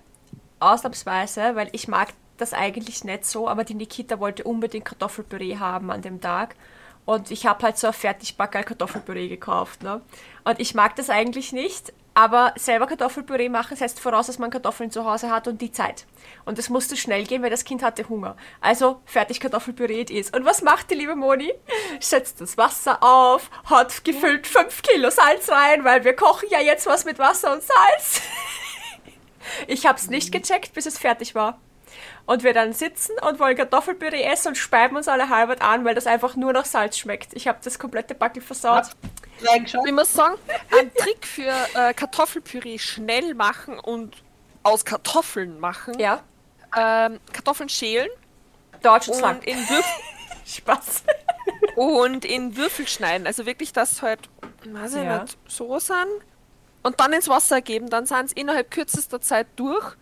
A: ausnahmsweise, weil ich mag das eigentlich nicht so, aber die Nikita wollte unbedingt Kartoffelpüree haben an dem Tag. Und ich habe halt so ein Fertigbackerl Kartoffelpüree gekauft. Ne? Und ich mag das eigentlich nicht, aber selber Kartoffelpüree machen setzt voraus, dass man Kartoffeln zu Hause hat und die Zeit. Und es musste schnell gehen, weil das Kind hatte Hunger. Also fertig Kartoffelpüree it is. Und was macht die liebe Moni? Setzt das Wasser auf, hat gefüllt 5 Kilo Salz rein, weil wir kochen ja jetzt was mit Wasser und Salz. *laughs* Ich habe es nicht gecheckt, bis es fertig war. Und wir dann sitzen und wollen Kartoffelpüree essen und speiben uns alle halbert an, weil das einfach nur nach Salz schmeckt. Ich habe das komplette Backel versaut.
C: Ich muss sagen, ein Trick für äh, Kartoffelpüree schnell machen und aus Kartoffeln machen.
A: Ja,
C: Ähm, Kartoffeln schälen
A: Deutsch und lang.
C: in, Würf *laughs*
A: Spaß.
C: und in Würfel schneiden. Also wirklich, dass halt, weiß ich
A: Ja.
C: nicht, so sind. Und dann ins Wasser geben. Dann sind es innerhalb kürzester Zeit durch.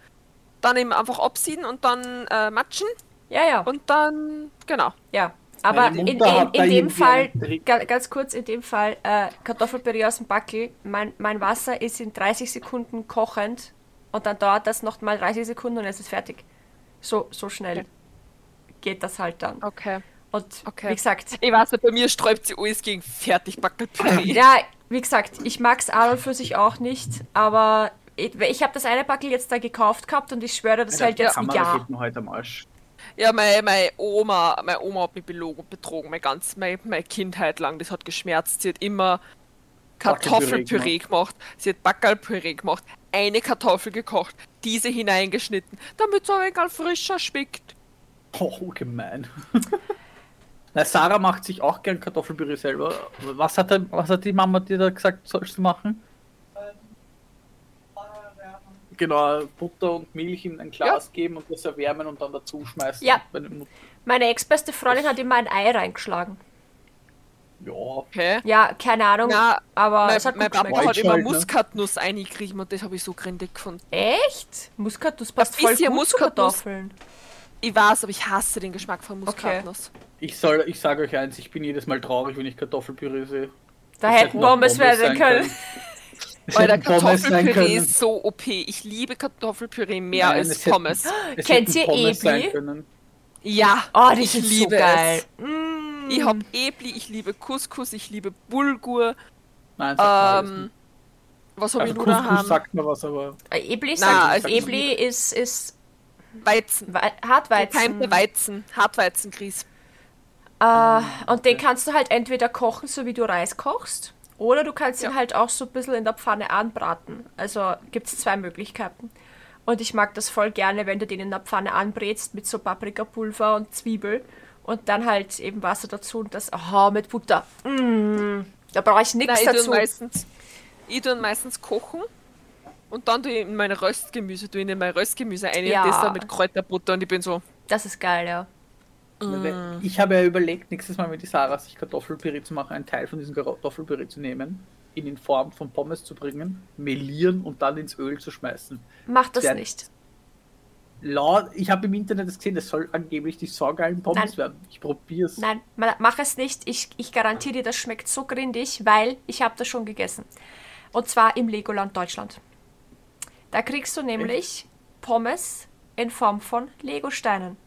C: Dann eben einfach abziehen und dann äh, matschen.
A: Ja, ja,
C: Und dann, genau.
A: ja. Aber in, in, in dem Fall, ganz kurz, in dem Fall, äh, Kartoffelpüree aus dem Backel, mein, mein Wasser ist in 30 Sekunden kochend und dann dauert das noch mal 30 Sekunden und es ist fertig. So, so schnell geht das halt dann.
C: Okay.
A: Und
C: Okay.
A: wie gesagt,
C: Ich weiß nicht, bei mir sträubt sie alles gegen Fertigbackelpüree.
A: Ja, wie gesagt, ich mag es an und für sich auch nicht, aber ich, ich habe das eine Backel jetzt da gekauft gehabt und ich schwöre, das hält jetzt ein Jahr.
B: heute am Arsch.
C: Ja, meine, meine Oma, meine Oma hat mich belogen und betrogen, mein ganz, meine, meine Kindheit lang, das hat geschmerzt. Sie hat immer Kartoffelpüree
B: Kartoffelpüree
C: gemacht. sie hat Backerlpüree gemacht, eine Kartoffel gekocht, diese hineingeschnitten, damit es ein wenig frischer schmeckt.
B: Oh, gemein. *laughs* Na, Sarah macht sich auch gern Kartoffelpüree selber. Was hat, der, was hat die Mama dir da gesagt, sollst du machen? Genau, Butter und Milch in ein Glas geben und das erwärmen und dann dazu schmeißen.
A: Ja.
B: Meine
A: ex-beste Freundin hat immer ein Ei reingeschlagen.
B: ja.
C: Okay.
A: Ja, keine Ahnung,
C: Na,
A: aber
C: mein,
A: es hat
C: mein Papa hat immer
B: White Child, ne?
C: Muskatnuss eingekriegt und das habe ich so grindig gefunden.
A: Echt? Muskatnuss passt
C: Ein
A: voll gut zu
C: Muskatnuss.
A: Kartoffeln.
C: Ich weiß, aber ich hasse den Geschmack von Muskatnuss.
B: Ich soll, ich sage euch eins, ich bin jedes Mal traurig, wenn ich Kartoffelpüree sehe.
A: Da
B: Das
A: hätten Pommes werden
B: sein
A: können.
B: Hätten sein
C: Kartoffelpüree ist so OP. Ich liebe Kartoffelpüree mehr
B: Nein,
C: als
B: es hätten-
C: Pommes.
B: Es
A: Kennt
B: hätten
A: ihr
B: Pommes
A: Ebli?
C: Ja,
A: Oh, die
C: ich
A: sind so
C: liebe
A: geil.
C: es.
A: Mm.
C: Ich habe Ebli, ich liebe Couscous, ich liebe Bulgur.
B: Nein,
C: Ähm, was habe
B: also
C: ich noch
B: Couscous
C: daheim?
B: sagt mir was, aber
A: Äh, Ebli,
C: Na,
A: sagt,
C: also
A: Ebli ist, ist
C: Weizen.
A: Wei- Hartweizen.
C: Gekeimte Weizen. Hartweizengrieß.
A: Äh, und den kannst du halt entweder kochen, so wie du Reis kochst, oder du kannst ihn
C: Ja.
A: halt auch so ein bisschen in der Pfanne anbraten. Also gibt es zwei Möglichkeiten. Und ich mag das voll gerne, wenn du den in der Pfanne anbrätst mit so Paprikapulver und Zwiebel und dann halt eben Wasser dazu und das, aha, mit Butter. Mm, da brauche ich nichts
C: ich tue
A: dazu.
C: meistens, ich tue meistens kochen und dann tue ich in meine Röstgemüse, tue ich in mein Röstgemüse ein
A: Ja.
C: und das dann mit Kräuterbutter und ich bin so,
A: Das ist geil, ja.
C: Mm.
B: ich habe ja überlegt, nächstes Mal mit die Sarah sich Kartoffelpüree zu machen, einen Teil von diesem Kartoffelpüree zu nehmen, ihn in Form von Pommes zu bringen, melieren und dann ins Öl zu schmeißen.
A: Mach das
B: Sehr-
A: nicht.
B: Laut, ich habe im Internet das gesehen, das soll angeblich die saugeilen Pommes
A: Nein.
B: werden. Ich probiere es.
A: Nein, ma- mach es nicht. Ich, ich garantiere dir, das schmeckt so grindig, weil ich habe das schon gegessen. Und zwar im Legoland Deutschland. Da kriegst du nämlich Pommes in Form von Legosteinen.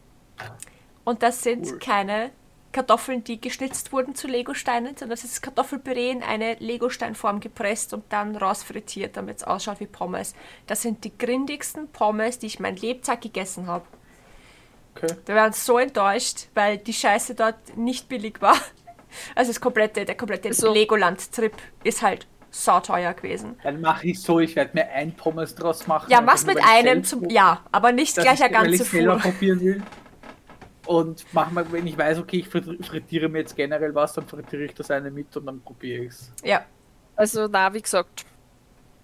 A: Und das sind
B: Cool.
A: keine Kartoffeln, die geschnitzt wurden zu Legosteinen, sondern das ist Kartoffelpüree in eine Legosteinform gepresst und dann rausfrittiert, damit es ausschaut wie Pommes. Das sind die grindigsten Pommes, die ich mein Lebtag gegessen habe.
B: Okay.
A: Wir waren so enttäuscht, weil die Scheiße dort nicht billig war. *laughs* Also das komplette, der komplette
C: So.
A: Legoland-Trip ist halt sauteuer gewesen.
B: Dann mache ich so, ich werde mir ein Pommes draus machen.
A: Ja, mach's mit einem zum. Ja, aber nicht
B: dass
A: gleich
B: weil
A: ganze Fuhr.
B: probieren will. Und mach mal, wenn ich weiß, okay, ich frit- frittiere mir jetzt generell was, dann frittiere ich das eine mit und dann probiere ich es.
A: Ja,
C: also na, wie gesagt,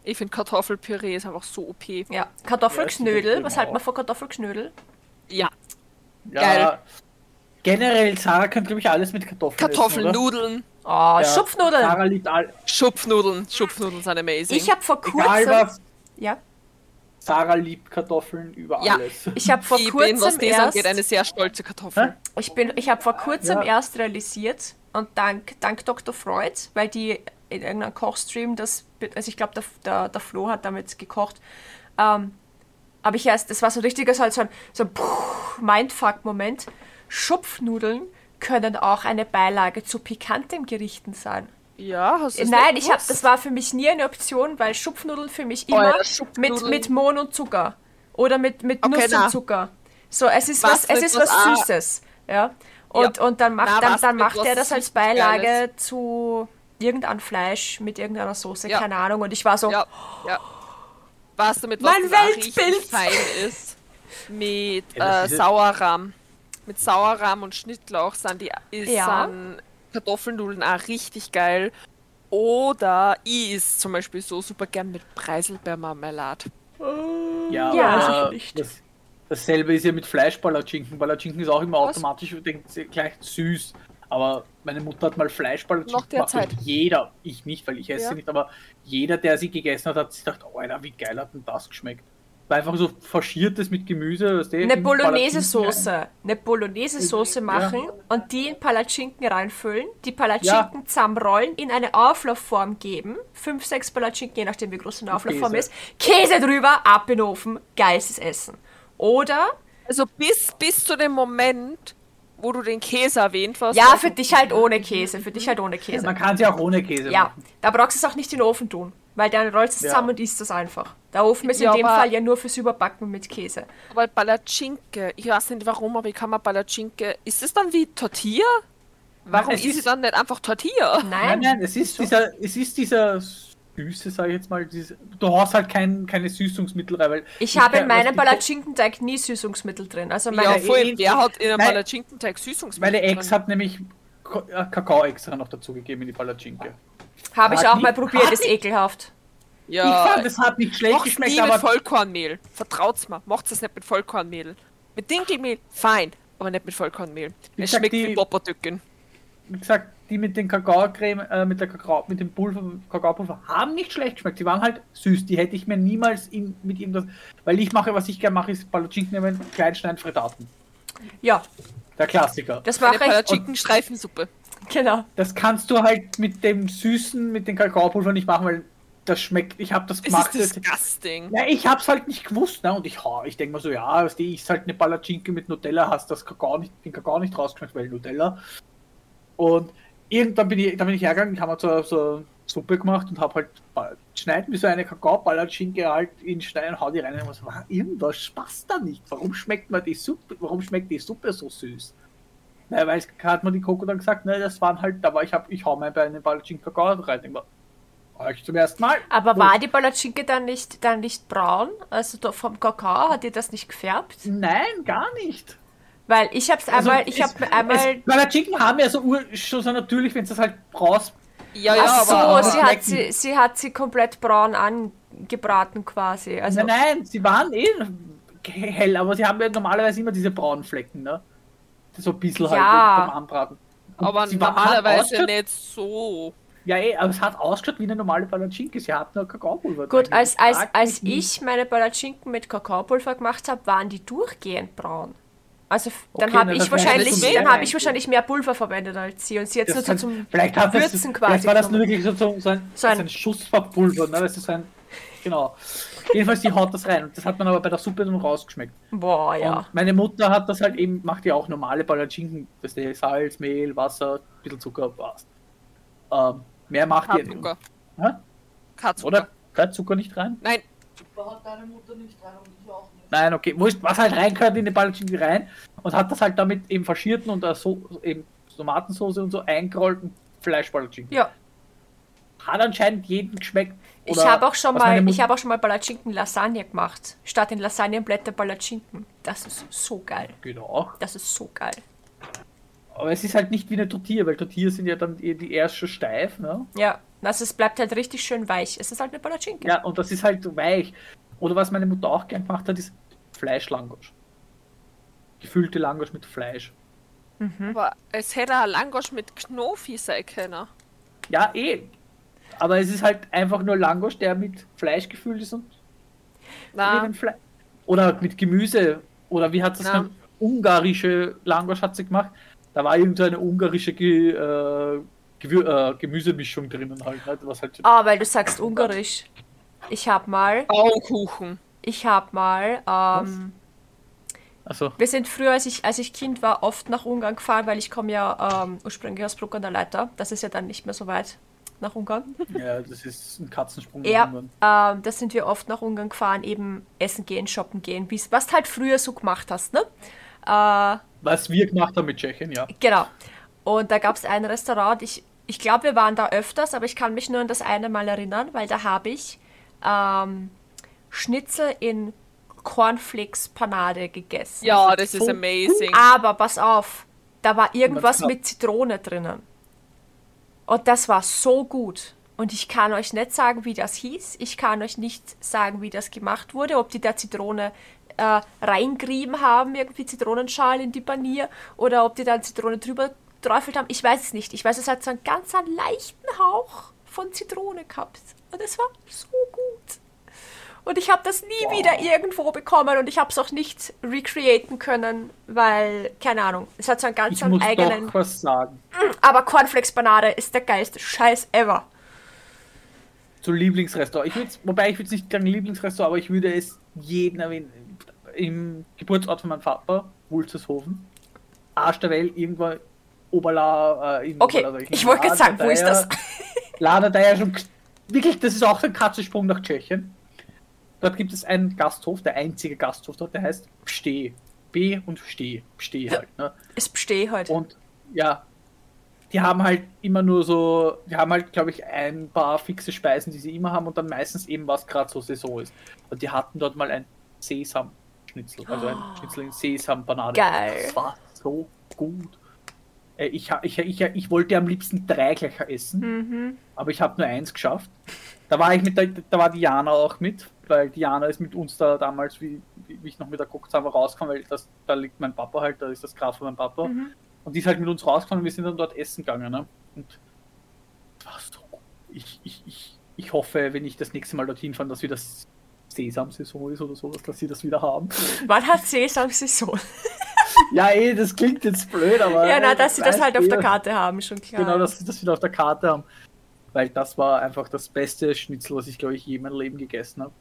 C: ich finde Kartoffelpüree ist einfach so OP.
A: ja. Kartoffelknödel.
B: Ja,
A: Was halten wir von Kartoffelknödel?
C: Ja,
B: Ja,
C: Geil.
B: Generell, Sarah kann, glaube ich, alles mit Kartoffeln essen, oder?
C: Kartoffelnudeln,
A: Oh,
B: Ja,
A: Schupfnudeln.
B: Sarah liebt all,
C: Schupfnudeln. Schupfnudeln sind amazing.
A: Ich habe vor
B: egal
A: kurzem.
B: was,
A: Ja,
B: Sarah liebt Kartoffeln über
C: Ja.
B: alles.
A: ich habe vor
C: ich bin, was
A: kurzem erst.
C: angeht, eine sehr stolze Kartoffel.
B: Hä?
A: Ich, bin, ich habe vor kurzem
B: Ja.
A: erst realisiert und dank, dank Dr. Freud, weil die in irgendeinem Kochstream, das, also ich glaube, der, der, der Flo hat damit gekocht, ähm, habe ich erst, das war so richtig so, so ein, so Mindfuck-Moment. Schupfnudeln können auch eine Beilage zu pikanten Gerichten sein.
C: Ja, hast du das
A: Nein, ich hab, das war für mich nie eine Option, weil Schupfnudeln für mich immer
C: ja,
A: mit, mit Mohn und Zucker oder mit, mit
C: Okay,
A: Nuss
C: na.
A: und Zucker. So, es ist
C: Was
A: was, es ist
C: was
A: was
C: A-
A: Süßes. Ja. Und, und dann macht,
C: Na,
A: dann, dann macht er das als Beilage
C: Geiles.
A: zu irgendeinem Fleisch mit irgendeiner Soße,
C: Ja.
A: keine Ahnung. Und ich war so,
C: Ja, ja. Weißt du, mit was
A: Mein Weltbild.
C: fein ist? Mit
B: Ja,
C: äh, Sauerrahm. Mit Sauerrahm und Schnittlauch sind die ist
A: Ja.
C: sind Kartoffelnudeln auch richtig geil. Oder ich is zum Beispiel so super gern mit Preiselbeermarmelade.
B: Ja,
A: Ja,
B: aber
A: nicht.
B: das, dasselbe ist ja mit Fleischpalatschinken. Palatschinken ist auch immer
C: Was?
B: automatisch denkt gleich süß. Aber meine Mutter hat mal Fleischpalatschinken
C: Noch derzeit.
B: und jeder, ich nicht, weil ich esse
C: Ja.
B: nicht, aber jeder, der sie gegessen hat, hat sich gedacht, oh Alter, wie geil hat denn das geschmeckt? War einfach so faschiertes mit Gemüse. weißt du,
A: eine Bolognese-Soße. Eine Bolognese-Soße machen und die in Palatschinken reinfüllen, die Palatschinken zusammenrollen, in eine Auflaufform geben, fünf, sechs Palatschinken, je nachdem wie groß eine Auflaufform
B: Käse.
A: ist, Käse drüber, ab in den Ofen, geilstes Essen. Oder,
C: Also bis, bis zu dem Moment, wo du den Käse erwähnt hast.
A: ja,
C: also
A: für dich halt ohne Käse, für dich halt ohne
B: Ja,
A: Käse.
B: man kann sie auch ohne Käse
A: Ja,
B: machen.
A: da brauchst du es auch nicht in den Ofen tun, weil dann rollst du es
B: Ja.
A: zusammen und isst es einfach. Der Ofen ist
C: Ja,
A: in dem Fall ja nur fürs Überbacken mit Käse.
C: Aber Palatschinke, ich weiß nicht warum, aber ich kann mal Palatschinke. Ist es dann wie Tortilla? Warum
B: es
C: ist es dann nicht einfach Tortilla?
B: Nein,
A: Nein,
B: nein, es ist dieser, es ist dieser Süße, sage ich jetzt mal. Dieses, du hast halt kein, keine Süßungsmittel rein. Weil
A: Ich habe in meinem Palatschinkenteig nie Süßungsmittel drin. Also meine,
C: Ja, voll. Wer hat in einem. Palatschinkenteig Süßungsmittel?
B: Meine Ex
C: drin?
B: hat nämlich äh, Kakao extra noch dazugegeben in die Palatschinke.
A: Habe ich auch
B: nie-
A: mal probiert, ist ekelhaft.
B: Ich
C: Ja,
B: fand, es hat nicht schlecht geschmeckt,
C: nie mit
B: aber
C: Vollkornmehl. Vertraut's mir, macht's es nicht mit Vollkornmehl. Mit Dinkelmehl, fein, aber nicht mit Vollkornmehl.
B: Wie
C: Es
B: gesagt,
C: schmeckt
B: die-
C: wie Popperdücken.
B: wie gesagt, die mit den Kakaocreme, äh, mit der Kakao, mit dem Pulver, Kakaopulver haben nicht schlecht geschmeckt. Die waren halt süß. Die hätte ich mir niemals in, mit irgendwas, weil ich mache, was ich gerne mache, ist Palatschinken nehmen, klein schneiden, Frittaten.
A: Ja,
B: Der Klassiker.
A: das
C: Eine
A: mache ich.
C: Palatschinken-Streifensuppe.
A: Genau.
B: Das kannst du halt mit dem Süßen, mit dem Kakaopulver nicht machen, weil das schmeckt. Ich habe das
C: Es
B: gemacht.
C: ist
B: das-
C: disgusting.
B: Ja, ich hab's halt nicht gewusst, ne? Und ich, ha, ich denke mal so, ja, was die ist halt eine Palatschinke mit Nutella, hast das Kakao nicht, den Kakao nicht rausgeschmeckt, weil Nutella. Und irgendwann bin ich, da bin ich hergegangen, ich habe so, so Suppe gemacht und habe halt schneid mir so eine Kakao-Palatschinke halt in Stein und hau die rein und ich muss, "Wa, irgendwas passt da nicht. Warum schmeckt mir die Suppe, warum schmeckt die Suppe so süß? Na, weil es hat mir die Coco dann gesagt, ne, das waren halt, da war ich hab, ich hau mir bei einem Palatschinke Kakao rein. Mal, war ich zum ersten Mal.
A: Aber
B: Wo-
A: war die Palatschinke dann nicht, dann nicht braun? Also vom Kakao hat die das nicht gefärbt?
B: Nein, gar nicht.
A: Weil ich habe es
B: Also
A: einmal, ich
B: es-
A: habe einmal.
B: Palatschinken haben ja so ur, schon so natürlich, wenn es das halt raus.
C: Ja, ja,
A: Ach so,
C: aber
A: sie hat sie, sie hat sie komplett braun angebraten quasi. Also
B: nein, nein, sie waren eh hell, aber sie haben ja normalerweise immer diese braunen Flecken, ne? So ein bisschen
A: Ja.
B: halt beim Anbraten. Und
C: aber
B: hat
C: normalerweise nicht so.
B: Ja, eh, aber es hat ausgeschaut wie eine normale Palatschinke. Sie hat nur Kakaopulver.
A: gut, als, als, als ich meine Palatschinken mit Kakaopulver gemacht habe, waren die durchgehend braun. Also dann
B: Okay,
A: habe ich wahrscheinlich, dann
C: mehr
A: habe ich wahrscheinlich mehr Pulver verwendet als sie und sie jetzt
B: Das
A: nur so
B: kann-
A: zum
B: vielleicht hat das,
A: Würzen quasi
B: Vielleicht war das nur wirklich so, so, so, ein,
A: So
B: so
A: ein-
B: ein, Schuss von Pulver, ne? Das ist so ein. Genau. Jedenfalls, die haut das rein. Und das hat man aber bei der Suppe dann rausgeschmeckt.
A: Boah, ja.
B: Und meine Mutter hat das halt eben, macht ja auch normale Palatschinken, das ist Salz, Mehl, Wasser, ein bisschen Zucker, passt. Ähm, mehr macht ihr
C: Zucker.
B: Hä?
C: Kein Zucker.
B: Oder? Kein Zucker nicht rein?
C: Nein,
D: hat deine Mutter nicht rein und ich auch nicht.
B: Nein, okay. Wurscht, was halt reingehört in die Palatschinken rein und hat das halt damit eben faschierten und so, eben Tomatensauce und so eingerollt und Fleischpalatschinken.
A: Ja,
B: Hat anscheinend jeden geschmeckt.
A: Ich
B: Oder
A: habe auch schon mal, ich habe auch schon mal Palatschinken Lasagne gemacht. Statt in Lasagnenblätter Palatschinken. Das ist so geil.
B: Genau.
A: Das ist so geil.
B: Aber es ist halt nicht wie eine Tortilla, weil Tortilla sind ja dann eh die erste steif, ne?
A: Ja, also es bleibt halt richtig schön weich. Es ist halt eine Palatschinke.
B: Ja, und das ist halt weich. Oder was meine Mutter auch gern gemacht hat, ist Fleischlangosch. Gefüllte Langosch mit Fleisch.
C: aber es hätte ein Langosch mit Knofi sein können.
B: Ja, eh. Aber es ist halt einfach nur Langosch, der mit Fleisch gefüllt ist und
C: Na,
B: Fle Oder mit Gemüse. Oder wie hat das
C: Ja.
B: dann? Ungarische Langosch hat sie gemacht. Da war irgend so eine ungarische Ge äh, Gewür äh, Gemüsemischung drinnen halt. Ne? Was halt
A: Ah, weil du sagst ungarisch. Ich hab mal,
C: Bauernkuchen.
A: ich hab mal, ähm,
B: also,
A: wir sind früher, als ich, als ich Kind war, oft nach Ungarn gefahren, weil ich komme ja ähm, ursprünglich aus Bruck an der Leiter. Das ist ja dann nicht mehr so weit nach Ungarn. *laughs*
B: ja, das ist ein Katzensprung. nach
A: Ja,
B: Ungarn.
A: ähm, da sind wir oft nach Ungarn gefahren, eben essen gehen, shoppen gehen, was du halt früher so gemacht hast, ne? Äh,
B: Was wir gemacht haben mit Tschechien, ja.
A: Genau. Und da gab es ein Restaurant, ich, ich glaube, wir waren da öfters, aber ich kann mich nur an das eine Mal erinnern, weil da habe ich ähm, Schnitzel in Cornflakes-Panade gegessen.
C: Ja, das ist amazing.
A: Aber pass auf, da war irgendwas mit Zitrone drinnen. Und das war so gut. Und ich kann euch nicht sagen, wie das hieß. Ich kann euch nicht sagen, wie das gemacht wurde. Ob die da Zitrone äh, reingerieben haben, irgendwie Zitronenschal in die Panier, oder ob die dann Zitrone drüber träufelt haben. Ich weiß es nicht. Ich weiß, es hat so einen ganz einen leichten Hauch von Zitrone gehabt. Und es war so gut. Und ich habe das nie wieder irgendwo bekommen und ich habe es auch nicht recreaten können, weil, keine Ahnung, es hat so einen ganz
B: Ich muss
A: eigenen.
B: doch was sagen.
A: Aber Cornflakes-Banane ist der geilste Scheiß ever.
B: Zu Lieblingsrestaurant. Ich würd's, wobei ich würde es nicht sagen Lieblingsrestaurant, aber ich würde es jeden erwähnen. Im Geburtsort von meinem Vater, Wulzershofen. Arsch der Welt, irgendwo Oberla. Äh, in
A: Okay,
B: Oberla,
A: ich wollte gerade sagen, wo ist das?
B: Lada da ja schon. Wirklich, das ist auch so ein Katzensprung nach Tschechien. Dort gibt es einen Gasthof, der einzige Gasthof dort, der heißt Psteh. B und Steh. Psteh halt, ne?
A: Es besteht halt.
B: Und ja, die haben halt immer nur so, die haben halt, glaube ich, ein paar fixe Speisen, die sie immer haben und dann meistens eben, was gerade so Saison ist. Und die hatten dort mal ein Sesam-Schnitzel, also ein Schnitzel in Sesam-Banane.
A: Geil.
B: Das war so gut. Äh, Ich, ich, ich, ich wollte am liebsten drei gleich essen,
A: Mhm.
B: aber ich habe nur eins geschafft. Da war ich mit der, da war Diana auch mit, weil Diana ist mit uns da damals, wie, wie ich noch mit der Cocktail rausgekommen, weil das, da liegt mein Papa halt, da ist das Graf von meinem Papa.
A: Mhm.
B: Und die ist halt mit uns rausgekommen und wir sind dann dort essen gegangen. Ne? Und das war so. Ich, ich, ich, ich hoffe, wenn ich das nächste Mal dorthin fahre, dass wieder Sesam-Saison ist oder sowas, dass sie das wieder haben.
A: Wann hat Sesam Saison? *laughs*
B: ja, eh, das klingt jetzt blöd, aber.
A: Ja, na, dass sie das halt auf der
B: eh,
A: Karte haben, schon klar.
B: Genau, dass sie das wieder auf der Karte haben. Weil das war einfach das beste Schnitzel, was ich, glaube ich, je in meinem Leben gegessen habe.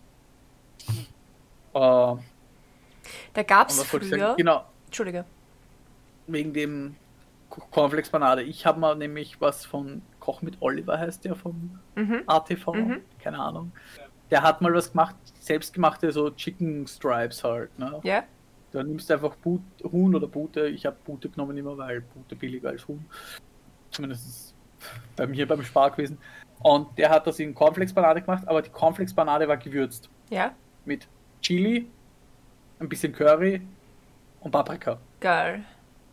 B: Äh,
A: Da gab es früher.
B: sagen? Genau,
A: Entschuldige.
B: wegen dem Cornflakes Banane. Ich habe mal nämlich was von Koch mit Oliver heißt der vom
A: Mhm.
B: ATV,
A: Mhm.
B: keine Ahnung. Der hat mal was gemacht, selbstgemachte so Chicken Stripes halt. Ne?
A: Ja?
B: Da nimmst du einfach But, Huhn oder Bute. Ich habe Bute genommen immer, weil Bute billiger als Huhn. Zumindest bei mir beim Spar gewesen. Und der hat das in Cornflakes-Banane gemacht, aber die Cornflakes-Banane war gewürzt.
A: Ja?
B: Mit Chili, ein bisschen Curry und Paprika.
A: Geil.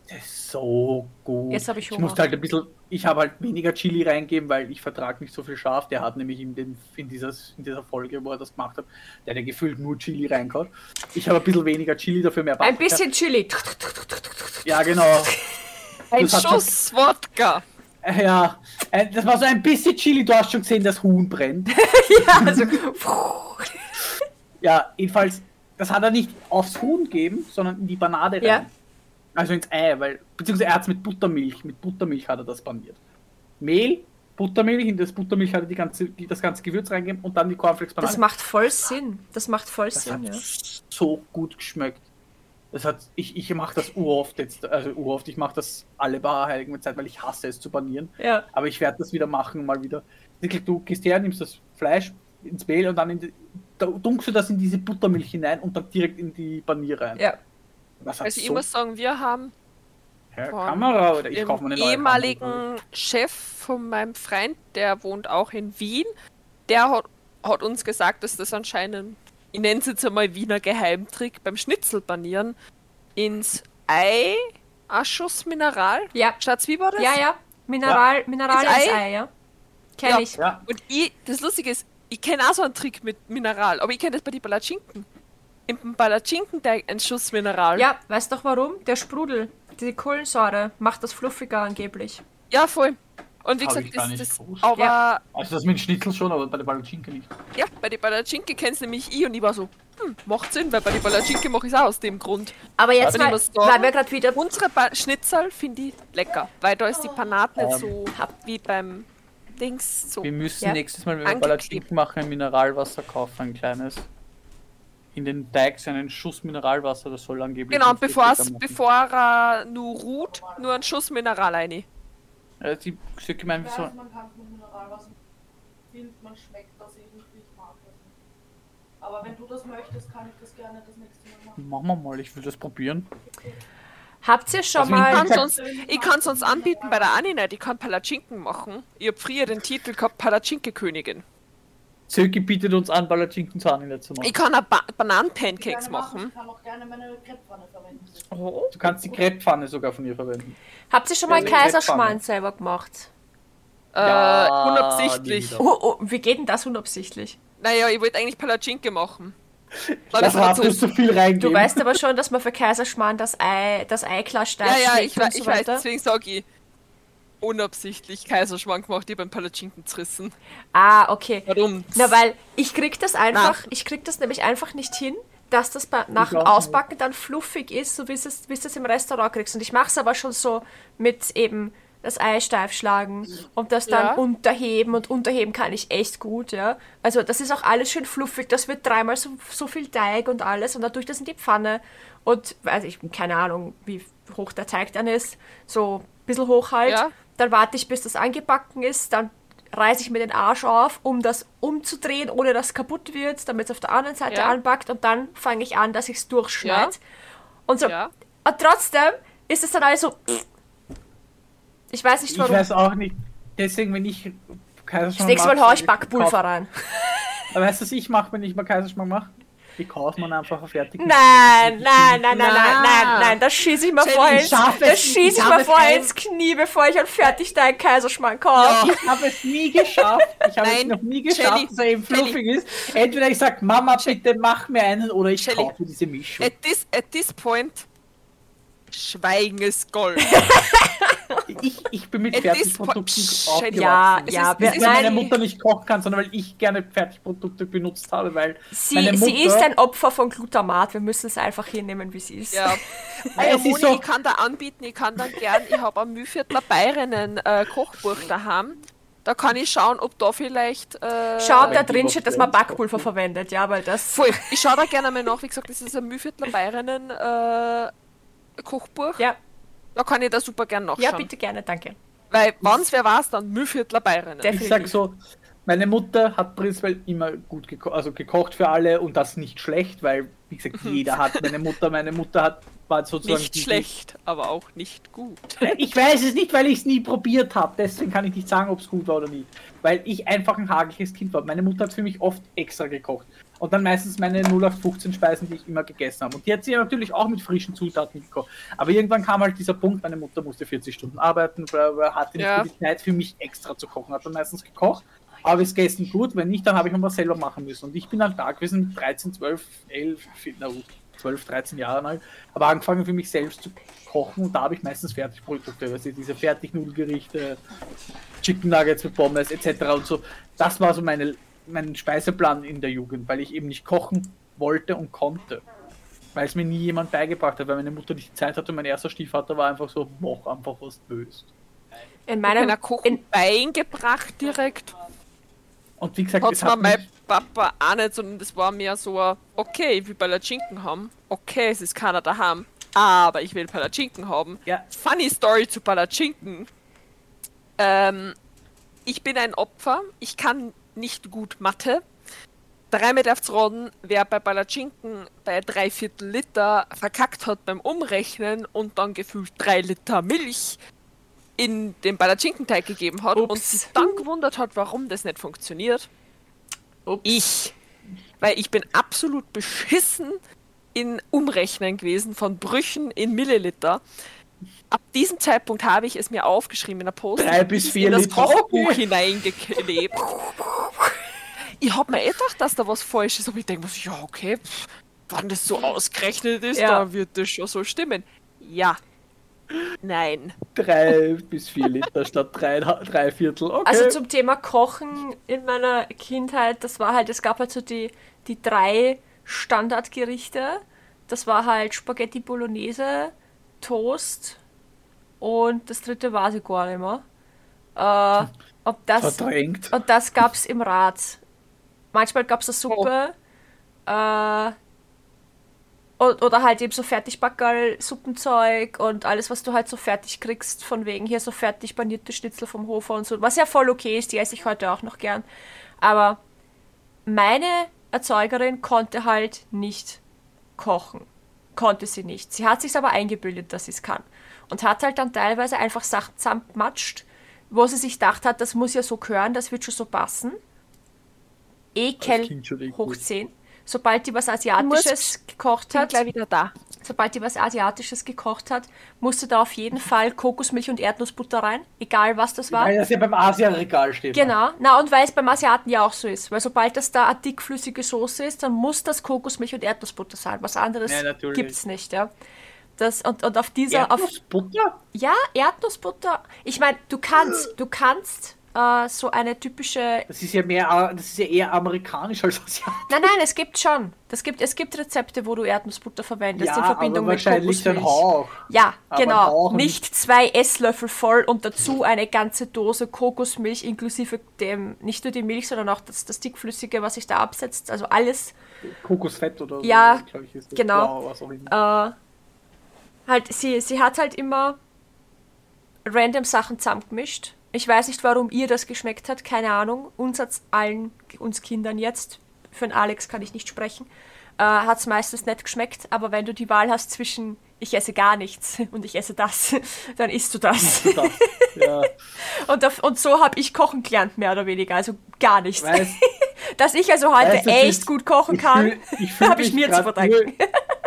B: Das ist so gut.
A: Jetzt hab ich
B: Ich
A: Hunger.
B: musste halt ein bisschen, ich habe halt weniger Chili reingeben, weil ich vertrage nicht so viel scharf. Der hat nämlich in, den, in, dieses, in dieser Folge, wo er das gemacht hat, der hat ja gefühlt nur Chili reingehauen. Ich habe ein bisschen weniger Chili, dafür mehr
A: Ein
B: Paprika.
A: bisschen Chili.
B: Ja, genau.
C: Ein
B: Das
C: Schuss Wodka. *laughs*
B: Ja, äh, das war so ein bisschen Chili. Du hast schon gesehen, das Huhn brennt. *laughs*
A: ja, also. *laughs*
B: Ja, jedenfalls, das hat er nicht aufs Huhn gegeben, sondern in die Banane rein.
A: Ja.
B: Also ins Ei, weil, beziehungsweise er hat es mit Buttermilch, mit Buttermilch hat er das paniert. Mehl, Buttermilch, in das Buttermilch hat er die ganze, die, das ganze Gewürz reingegeben und dann die Cornflakes-Banane.
A: Das macht voll Sinn. Das macht voll
B: Das
A: Sinn,
B: hat
A: ja.
B: so gut geschmeckt. Das hat, ich, ich mache das uroft jetzt, also uroft, ich mache das alle paar heiligen Zeit, weil ich hasse es zu panieren.
A: Ja.
B: Aber ich werde das wieder machen, mal wieder. Du gehst her, nimmst das Fleisch ins Mehl und dann in die, da dunkst du das in diese Buttermilch hinein und dann direkt in die Panier rein.
A: Ja.
C: Also ich
B: so
C: muss sagen, wir haben
B: Herr
C: von
B: Kamera oder ich kaufe mir eine neue
C: ehemaligen
B: Kamera.
C: Chef von meinem Freund, der wohnt auch in Wien, der hat, hat uns gesagt, dass das anscheinend, ich nenne es jetzt einmal Wiener Geheimtrick, beim Schnitzelpanieren ins Ei ein Schuss Mineral.
A: Ja.
C: Schatz, wie war das?
A: Ja, ja. Mineral, Mineral
C: Ins
A: ins
C: Ei?
A: Ei, ja. Kenn
C: Ja.
A: ich.
B: Ja,
C: Und ich, das Lustige ist, ich kenne auch so einen Trick mit Mineral, aber ich kenne das bei den Palatschinken. Im Palatschinkenteig ein Schuss Mineral.
A: Ja, weißt doch warum? Der Sprudel, die Kohlensäure macht das fluffiger angeblich.
C: Ja, voll. Und wie gesagt, das,
B: nicht
C: das aber
A: Ja.
B: also das mit Schnitzel schon, aber bei der Palatschinke nicht.
C: Ja, bei den Palatschinke kennst nämlich ich und ich war so, hm, macht Sinn, weil bei den Palatschinke mache ich es auch aus dem Grund.
A: Aber jetzt mal, weil wir gerade wieder
C: Unsere pa Schnitzel finde ich lecker, weil da ist die Panade nicht
B: Ähm.
C: so wie beim Dings so.
B: Wir müssen
A: Ja.
B: nächstes Mal, wenn wir
C: Angeklebt.
B: Palatschinken machen, ein Mineralwasser kaufen, ein kleines. In den Teig so einen Schuss Mineralwasser, das soll angeblich.
C: Genau,
B: nicht
C: bevor er nur ruht, nur einen Schuss Mineral rein.
B: Äh, die gemeint,
D: Ich
B: so,
D: weiß, man kann mit Mineralwasser findet, man schmeckt das nicht, ich mag das nicht. Aber wenn du das möchtest, kann ich das gerne das nächste Mal machen.
B: machen wir mal, ich will das probieren.
A: habt ihr schon
B: Also
C: Ich
A: mal
C: kann sonst, ich kann sonst anbieten bei der Anina, die kann Palatschinken machen. Ich habe früher den Titel gehabt, Palatschinke-Königin.
B: Zöki bietet uns an, Palatschinken zu machen.
C: Ich kann auch ba
D: Ich
C: Bananen-Pancakes machen.
D: Ich kann auch gerne meine Krepppfanne verwenden.
A: oh.
B: Du kannst die Crepepfanne sogar von ihr verwenden.
A: Habt ihr schon mal
B: Ja,
A: Kaiserschmarrn selber gemacht?
C: Äh,
B: Ja,
C: unabsichtlich.
B: nie wieder.
A: Oh, oh, wie geht denn das unabsichtlich?
C: Naja, ich wollte eigentlich Palatschinke machen.
B: Das
C: war
B: hat
C: so-
B: viel reingeben.
A: Du weißt aber schon, dass man für Kaiserschmarrn das Ei, das Ei klar steif
C: Ja, ja, ich,
A: und so
C: ich weiß,
A: weiter.
C: deswegen sage ich unabsichtlich Kaiserschwank gemacht, ich beim Palatschinken zerrissen.
A: Ah, okay.
C: Warum?
A: Na, weil ich krieg das einfach,
C: Nach-
A: ich krieg das nämlich einfach nicht hin, dass das bei, nach dem. Ausbacken dann fluffig ist, so wie es, wie es das im Restaurant kriegst. Und ich mache es aber schon so mit eben das Ei steif schlagen und das dann
C: Ja.
A: unterheben und unterheben kann ich echt gut, ja. Also das ist auch alles schön fluffig, das wird dreimal so, so viel Teig und alles und ich das in die Pfanne und weiß ich, keine Ahnung, wie hoch der Teig dann ist, so ein bisschen hoch halt.
C: Ja.
A: Dann warte ich, bis das angebacken ist, dann reiße ich mir den Arsch auf, um das umzudrehen, ohne dass es kaputt wird, damit es auf der anderen Seite
C: Ja.
A: anbackt und dann fange ich an, dass ich es durchschneide.
C: Ja.
A: Und so.
C: Ja.
A: Und trotzdem ist es dann also. *sniffs* Ich weiß nicht
B: Ich
A: warum.
B: weiß auch nicht. Deswegen, wenn ich
A: das
B: Kaiserschmarrn
A: nächste Mal
B: mache,
A: hau ich Backpulver rein.
B: Aber weißt du, was ich mache, wenn ich mal Kaiserschmarrn mache? Die kauft man einfach auf fertig.
A: Nein, nein, nein, nein, nein, nein, nein, das schieße ich mir vorher ins, das schieße
B: ich
A: ich mir
B: habe
A: vorher ins Knie, bevor ich einen Fertigteig Kaiserschmarrn kaufe.
B: Ich habe es nie geschafft. Ich habe es noch nie geschafft,
C: Shelly,
B: dass er eben fluffig ist. Entweder ich sag, Mama, bitte mach mir einen, oder ich
C: Shelly.
B: kaufe diese Mischung.
C: At this, at this point, Schweigen ist Gold. *laughs*
B: Ich, ich bin mit Fertigprodukten aufgewachsen.
A: Ja,
C: Es
A: ja,
C: ist-
B: weil meine Mutter nicht kochen kann, sondern weil ich gerne Fertigprodukte benutzt habe, weil
A: sie,
B: meine Mutter,
A: sie ist ein Opfer von Glutamat. Wir müssen es einfach hier nehmen, wie sie ist.
C: Ja. *laughs*
B: Ist
C: Moni,
B: so-
C: ich kann da anbieten, ich kann dann gern, ich habe am Mühviertler Bayerinnen äh, Kochbuch daheim. Da kann ich schauen, ob da vielleicht. Äh,
A: Schau, ob da drin steht, dass man Backpulver verwendet, ja, weil das.
C: Voll. Ich schaue da gerne mal nach. Wie gesagt, das ist ein Mühviertler Bayerinnen äh, Kochbuch.
A: Ja,
C: Da kann ich da super gern nachschauen.
A: ja, bitte gerne, danke.
C: Weil, wenn's wer war's, dann Mühviertler Bayerinnen.
A: Der-
B: ich sag so, meine Mutter hat prinzipiell immer gut geko also gekocht für alle und das nicht schlecht, weil, wie gesagt, jeder hat meine Mutter, meine Mutter hat war sozusagen
C: Nicht schlecht, aber auch nicht gut. *laughs*
B: Ich weiß es nicht, weil ich es nie probiert habe. Deswegen kann ich nicht sagen, ob es gut war oder nicht. Weil ich einfach ein hageliges Kind war. Meine Mutter hat für mich oft extra gekocht. Und dann meistens meine 0815 Speisen, die ich immer gegessen habe. Und die hat sie natürlich auch mit frischen Zutaten gekocht. Aber irgendwann kam halt dieser Punkt, meine Mutter musste 40 Stunden arbeiten, hatte nicht
C: Ja.
B: die Zeit für mich extra zu kochen. Hat dann meistens gekocht. Aber es gegessen gut, wenn nicht, dann habe ich mir was selber machen müssen. Und ich bin dann da gewesen mit 13, 12, 11, na gut, 12, 13 Jahren alt. Aber angefangen für mich selbst zu kochen und da habe ich meistens Fertigprodukte, du, diese Fertignudelgerichte, Chicken Nuggets mit Pommes etc. und so. Das war so meine, mein Speiseplan in der Jugend, weil ich eben nicht kochen wollte und konnte. Weil es mir nie jemand beigebracht hat, weil meine Mutter nicht die Zeit hatte und mein erster Stiefvater war einfach so, mach einfach was willst.
A: In
C: Meiner
A: meinem.
C: Kochen
A: In,
C: beigebracht direkt.
B: Und wie gesagt,
C: Hat
B: es
C: mir mein Papa auch nicht, sondern das war mir so, okay, ich will Palatschinken haben. Okay, es ist keiner daheim. Aber ich will Palatschinken haben.
B: ja,
C: Funny Story zu Palatschinken. Ähm, ich bin ein Opfer. Ich kann nicht gut Mathe. Dreimal darf's raten, wer bei Palatschinken bei drei Viertel Liter verkackt hat beim Umrechnen und dann gefühlt drei Liter Milch in den Palatschinkenteig gegeben hat und
A: Ups.
C: sich dann gewundert hat, warum das nicht funktioniert.
A: Ups.
C: Ich. Weil ich bin absolut beschissen in Umrechnen gewesen von Brüchen in Milliliter. Ab diesem Zeitpunkt habe ich es mir aufgeschrieben in der Post.
B: Drei bis vier
C: in das
B: Liter,
C: Kochbuch hineingeklebt. Ich habe mir eh gedacht, dass da was falsch ist, aber ich denke mir so, ja, okay, pff, wenn das so ausgerechnet ist,
A: Ja.
C: dann wird das schon so stimmen. Ja. Nein.
B: drei bis vier Liter statt drei, drei Viertel. Okay.
A: Also zum Thema Kochen in meiner Kindheit, das war halt, es gab halt so die, die drei Standardgerichte. Das war halt Spaghetti Bolognese, Toast und das dritte weiß ich gar nicht mehr. Äh, ob das,
B: Verdrängt.
A: und das gab's im Rad. Manchmal gab's eine Suppe. Äh, und, oder halt eben so Fertigbackerl, Suppenzeug und alles, was du halt so fertig kriegst, von wegen hier so fertig panierte Schnitzel vom Hofer und so. Was ja voll okay ist, die esse ich heute auch noch gern. Aber meine Erzeugerin konnte halt nicht kochen. Konnte sie nicht. Sie hat sich aber eingebildet, dass sie es kann. Und hat halt dann teilweise einfach Sachen zusammengematscht, wo sie sich gedacht hat, das muss ja so gehören, das wird schon so passen. Ekel hoch 10. Sobald die was Asiatisches gekocht hat,
C: gleich wieder da.
A: sobald die was Asiatisches gekocht hat, musste da auf jeden Fall Kokosmilch und Erdnussbutter rein, egal was das war.
B: Weil das ja beim Asia-Regal steht.
A: Genau, na und weil es beim Asiaten ja auch so ist, weil sobald das da eine dickflüssige Soße ist, dann muss das Kokosmilch und Erdnussbutter sein. Was anderes
B: Ja,
A: gibt's nicht, ja. Das, und, und auf dieser, auf,
B: Erdnussbutter?
A: ja, Erdnussbutter. Ich meine, du kannst, *gasps* du kannst äh, so eine typische
B: Das ist ja mehr, das ist ja eher amerikanisch als asiatisch.
A: Nein, nein, es gibt schon. Das gibt, es gibt Rezepte, wo du Erdnussbutter verwendest
B: Ja,
A: in Verbindung
B: aber
A: mit
B: wahrscheinlich ein
A: Kokosmilch. Ja,
B: Aber
A: genau. Nicht zwei Esslöffel voll und dazu eine ganze Dose Kokosmilch inklusive dem, nicht nur die Milch, sondern auch das, das dickflüssige, was sich da absetzt. Also alles
B: Kokosfett oder so.
A: Ja,
B: ich,
A: genau.
B: Blau, was auch immer.
A: äh, halt, sie, sie hat halt immer random Sachen zusammengemischt. Ich weiß nicht, warum ihr das geschmeckt hat, keine Ahnung. Uns hat's allen, uns Kindern jetzt, für den Alex kann ich nicht sprechen, äh, hat es meistens nicht geschmeckt. Aber wenn du die Wahl hast zwischen ich esse gar nichts und ich esse das, *laughs* dann isst du das.
B: Das, ja. *laughs*
A: Und, auf, und so habe ich kochen gelernt, mehr oder weniger, also gar nichts.
B: Weißt- *laughs*
A: Dass ich also heute
B: Weißt du,
A: echt
B: das-
A: gut kochen kann, habe ich mir zu verdanken.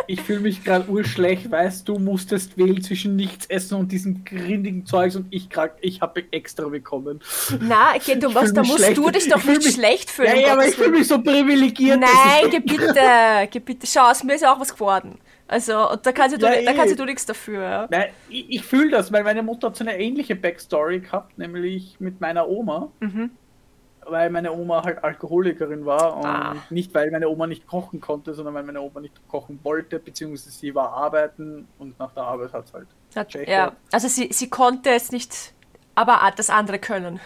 B: Ich fühle mich gerade urschlecht, weißt du, musstest wählen zwischen nichts essen und diesem grindigen Zeugs und ich grad, ich habe extra bekommen.
A: Na, um
B: Ich
A: was, da musst
B: schlecht.
A: du dich doch nicht
B: mich-
A: schlecht fühlen.
B: Ja, aber ich fühle mich so privilegiert.
A: Nein,
B: ist-
A: geh bitte, geh bitte. Schau, aus mir ist auch was geworden. Also, und da kannst du,
B: Ja,
A: da kannst
B: eh.
A: du nichts dafür. Ja.
B: Nein, ich, ich fühle das, weil meine Mutter hat so eine ähnliche Backstory gehabt, nämlich mit meiner Oma.
A: Mhm.
B: Weil meine Oma halt Alkoholikerin war und
A: Ah.
B: nicht, weil meine Oma nicht kochen konnte, sondern weil meine Oma nicht kochen wollte, beziehungsweise sie war arbeiten und nach der Arbeit hat es halt.
A: Hat, ja. Also sie, sie konnte es nicht, aber das andere können.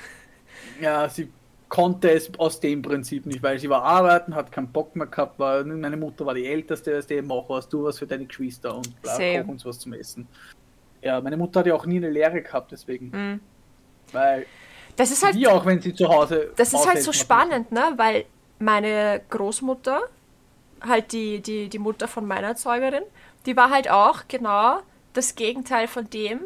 B: Ja, sie konnte es aus dem Prinzip nicht, weil sie war arbeiten, hat keinen Bock mehr gehabt, weil meine Mutter war die Älteste, weißt du, mach was, du was für deine Geschwister und bla,
A: Same.
B: koch uns was zum Essen. Ja, meine Mutter hat ja auch nie eine Lehre gehabt, deswegen.
A: Mhm.
B: Weil,
A: Das ist halt
B: wie auch wenn sie zu Hause.
A: Das ist halt so spannend, ne? Weil meine Großmutter, halt die, die, die Mutter von meiner Erzeugerin, die war halt auch genau das Gegenteil von dem,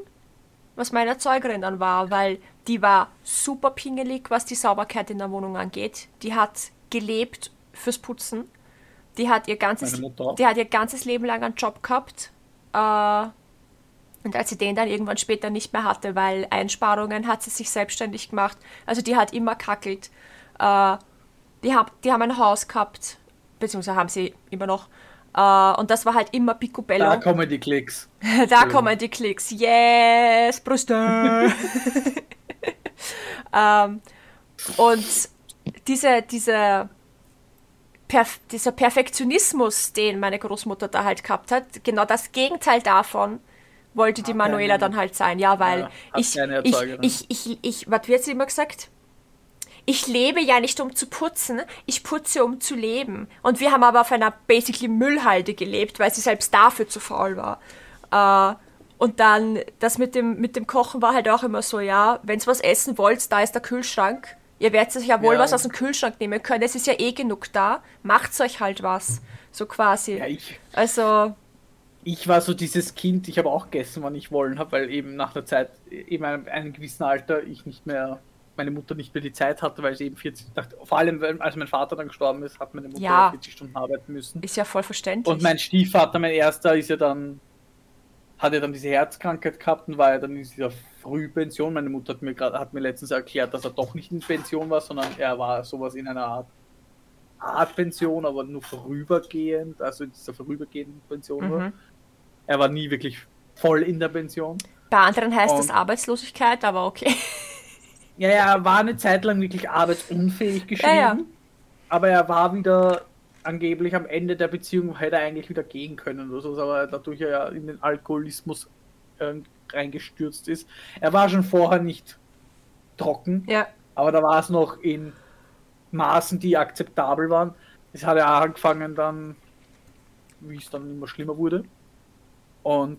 A: was meine Erzeugerin dann war, weil die war super pingelig, was die Sauberkeit in der Wohnung angeht. Die hat gelebt fürs Putzen. Die hat ihr ganzes, die hat ihr ganzes Leben lang einen Job gehabt. Äh, und als sie den dann irgendwann später nicht mehr hatte, weil Einsparungen, hat sie sich selbstständig gemacht. Also die hat immer kackelt. Äh, die, hab, die haben ein Haus gehabt, beziehungsweise haben sie immer noch. Äh, und das war halt immer picobello.
B: Da kommen die Klicks. *laughs*
A: Da kommen die Klicks. Yes, Brüste. *laughs* *laughs* ähm, und diese, diese Perf dieser Perfektionismus, den meine Großmutter da halt gehabt hat, genau das Gegenteil davon wollte die Manuela
B: eine-
A: dann halt sein. Ja, weil
B: Ja,
A: ich, ich, ich, ich, ich, was wird sie immer gesagt? Ich lebe ja nicht um zu putzen, ich putze um zu leben. Und wir haben aber auf einer basically Müllhalde gelebt, weil sie selbst dafür zu faul war. Äh, und dann, das mit dem, mit dem Kochen war halt auch immer so, ja, wenn ihr was essen wollt, da ist der Kühlschrank. Ihr werdet euch ja wohl
B: Ja.
A: was aus dem Kühlschrank nehmen können, es ist ja eh genug da. Macht's euch halt was. So quasi.
B: Ja, ich,
A: Also,
B: ich war so dieses Kind, ich habe auch gegessen, wann ich wollen habe, weil eben nach der Zeit, eben einem, einem gewissen Alter, ich nicht mehr, meine Mutter nicht mehr die Zeit hatte, weil sie eben 40, dachte, vor allem, als mein Vater dann gestorben ist, hat meine Mutter
A: Ja.
B: 40 Stunden arbeiten müssen.
A: ist ja voll verständlich.
B: Und mein Stiefvater, mein erster, ist ja dann, hat ja dann diese Herzkrankheit gehabt und war ja dann in dieser Frühpension. Meine Mutter hat mir gerade, hat mir letztens erklärt, dass er doch nicht in Pension war, sondern er war sowas in einer Art, Art Pension, aber nur vorübergehend, also in dieser vorübergehenden Pension war.
A: Mhm.
B: Er war nie wirklich voll in der Pension.
A: Bei anderen heißt das
B: Und-
A: Arbeitslosigkeit, aber okay.
B: Ja, ja, er war eine Zeit lang wirklich arbeitsunfähig geschrieben,
A: Ja, ja.
B: aber er war wieder angeblich am Ende der Beziehung, hätte er eigentlich wieder gehen können oder so, aber dadurch er ja in den Alkoholismus ähm, reingestürzt ist. Er war schon vorher nicht trocken,
A: Ja.
B: aber da war es noch in Maßen, die akzeptabel waren. Es hat ja angefangen dann, wie es dann immer schlimmer wurde. Und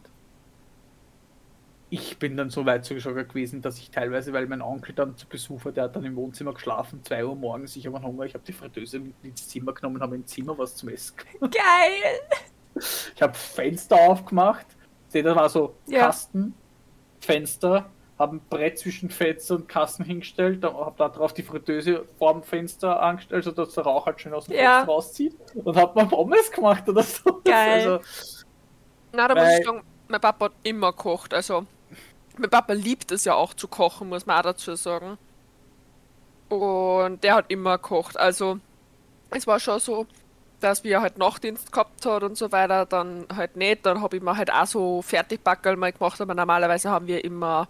B: ich bin dann so weit sogar gewesen, dass ich teilweise, weil mein Onkel dann zu Besuch war, der hat dann im Wohnzimmer geschlafen, 2 Uhr morgens, ich habe Hunger, ich habe die Fritteuse mit ins Zimmer genommen, habe im Zimmer was zum Essen gemacht.
A: Geil!
B: Ich habe Fenster aufgemacht, sehe, da war so
A: Ja.
B: Kasten, Fenster, habe ein Brett zwischen Fenster und Kasten hingestellt, habe da drauf die Fritteuse vor dem Fenster angestellt, sodass der Rauch halt schön aus dem
A: Ja.
B: Fenster rauszieht und habe mal Pommes gemacht oder so. *laughs*
A: Geil.
B: Also,
C: Na, da muss ich sagen, mein Papa hat immer gekocht. Also, mein Papa liebt es ja auch zu kochen, muss man auch dazu sagen. Und der hat immer gekocht. Also, es war schon so, dass wir halt Nachtdienst gehabt hat und so weiter, dann halt nicht. Dann habe ich mir halt auch so Fertigbackerl mal gemacht, aber normalerweise haben wir immer,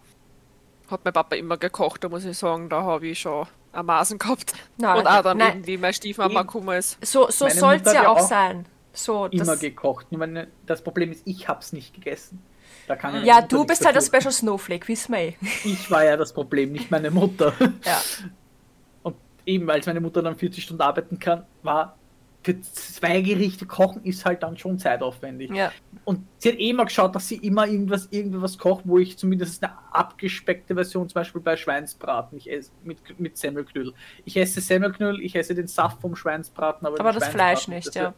C: hat mein Papa immer gekocht, da muss ich sagen, da habe ich schon am Maßen gehabt.
A: Nein,
C: und auch dann
A: nein.
C: irgendwie meine Stiefmama gekommen ist.
A: So, so soll es ja auch
B: auch
A: sein. So,
B: immer
A: das,
B: gekocht. Meine, das Problem ist, ich habe es nicht gegessen. Meine
A: ja,
B: Mutter
A: du bist halt der
B: dafür.
A: Special Snowflake, wissen wir eh. *laughs*
B: Ich war ja das Problem, nicht meine Mutter. *laughs*
A: Ja.
B: Und eben, als meine Mutter dann 40 Stunden arbeiten kann, war für zwei Gerichte kochen ist halt dann schon zeitaufwendig.
A: ja.
B: Und sie hat eh immer geschaut, dass sie immer irgendwas, irgendwas kocht, wo ich zumindest eine abgespeckte Version, zum Beispiel bei Schweinsbraten, ich esse mit, mit Semmelknödel. Ich esse Semmelknödel, ich esse den Saft vom Schweinsbraten, aber,
A: Aber das Fleisch nicht,
B: das
A: ja.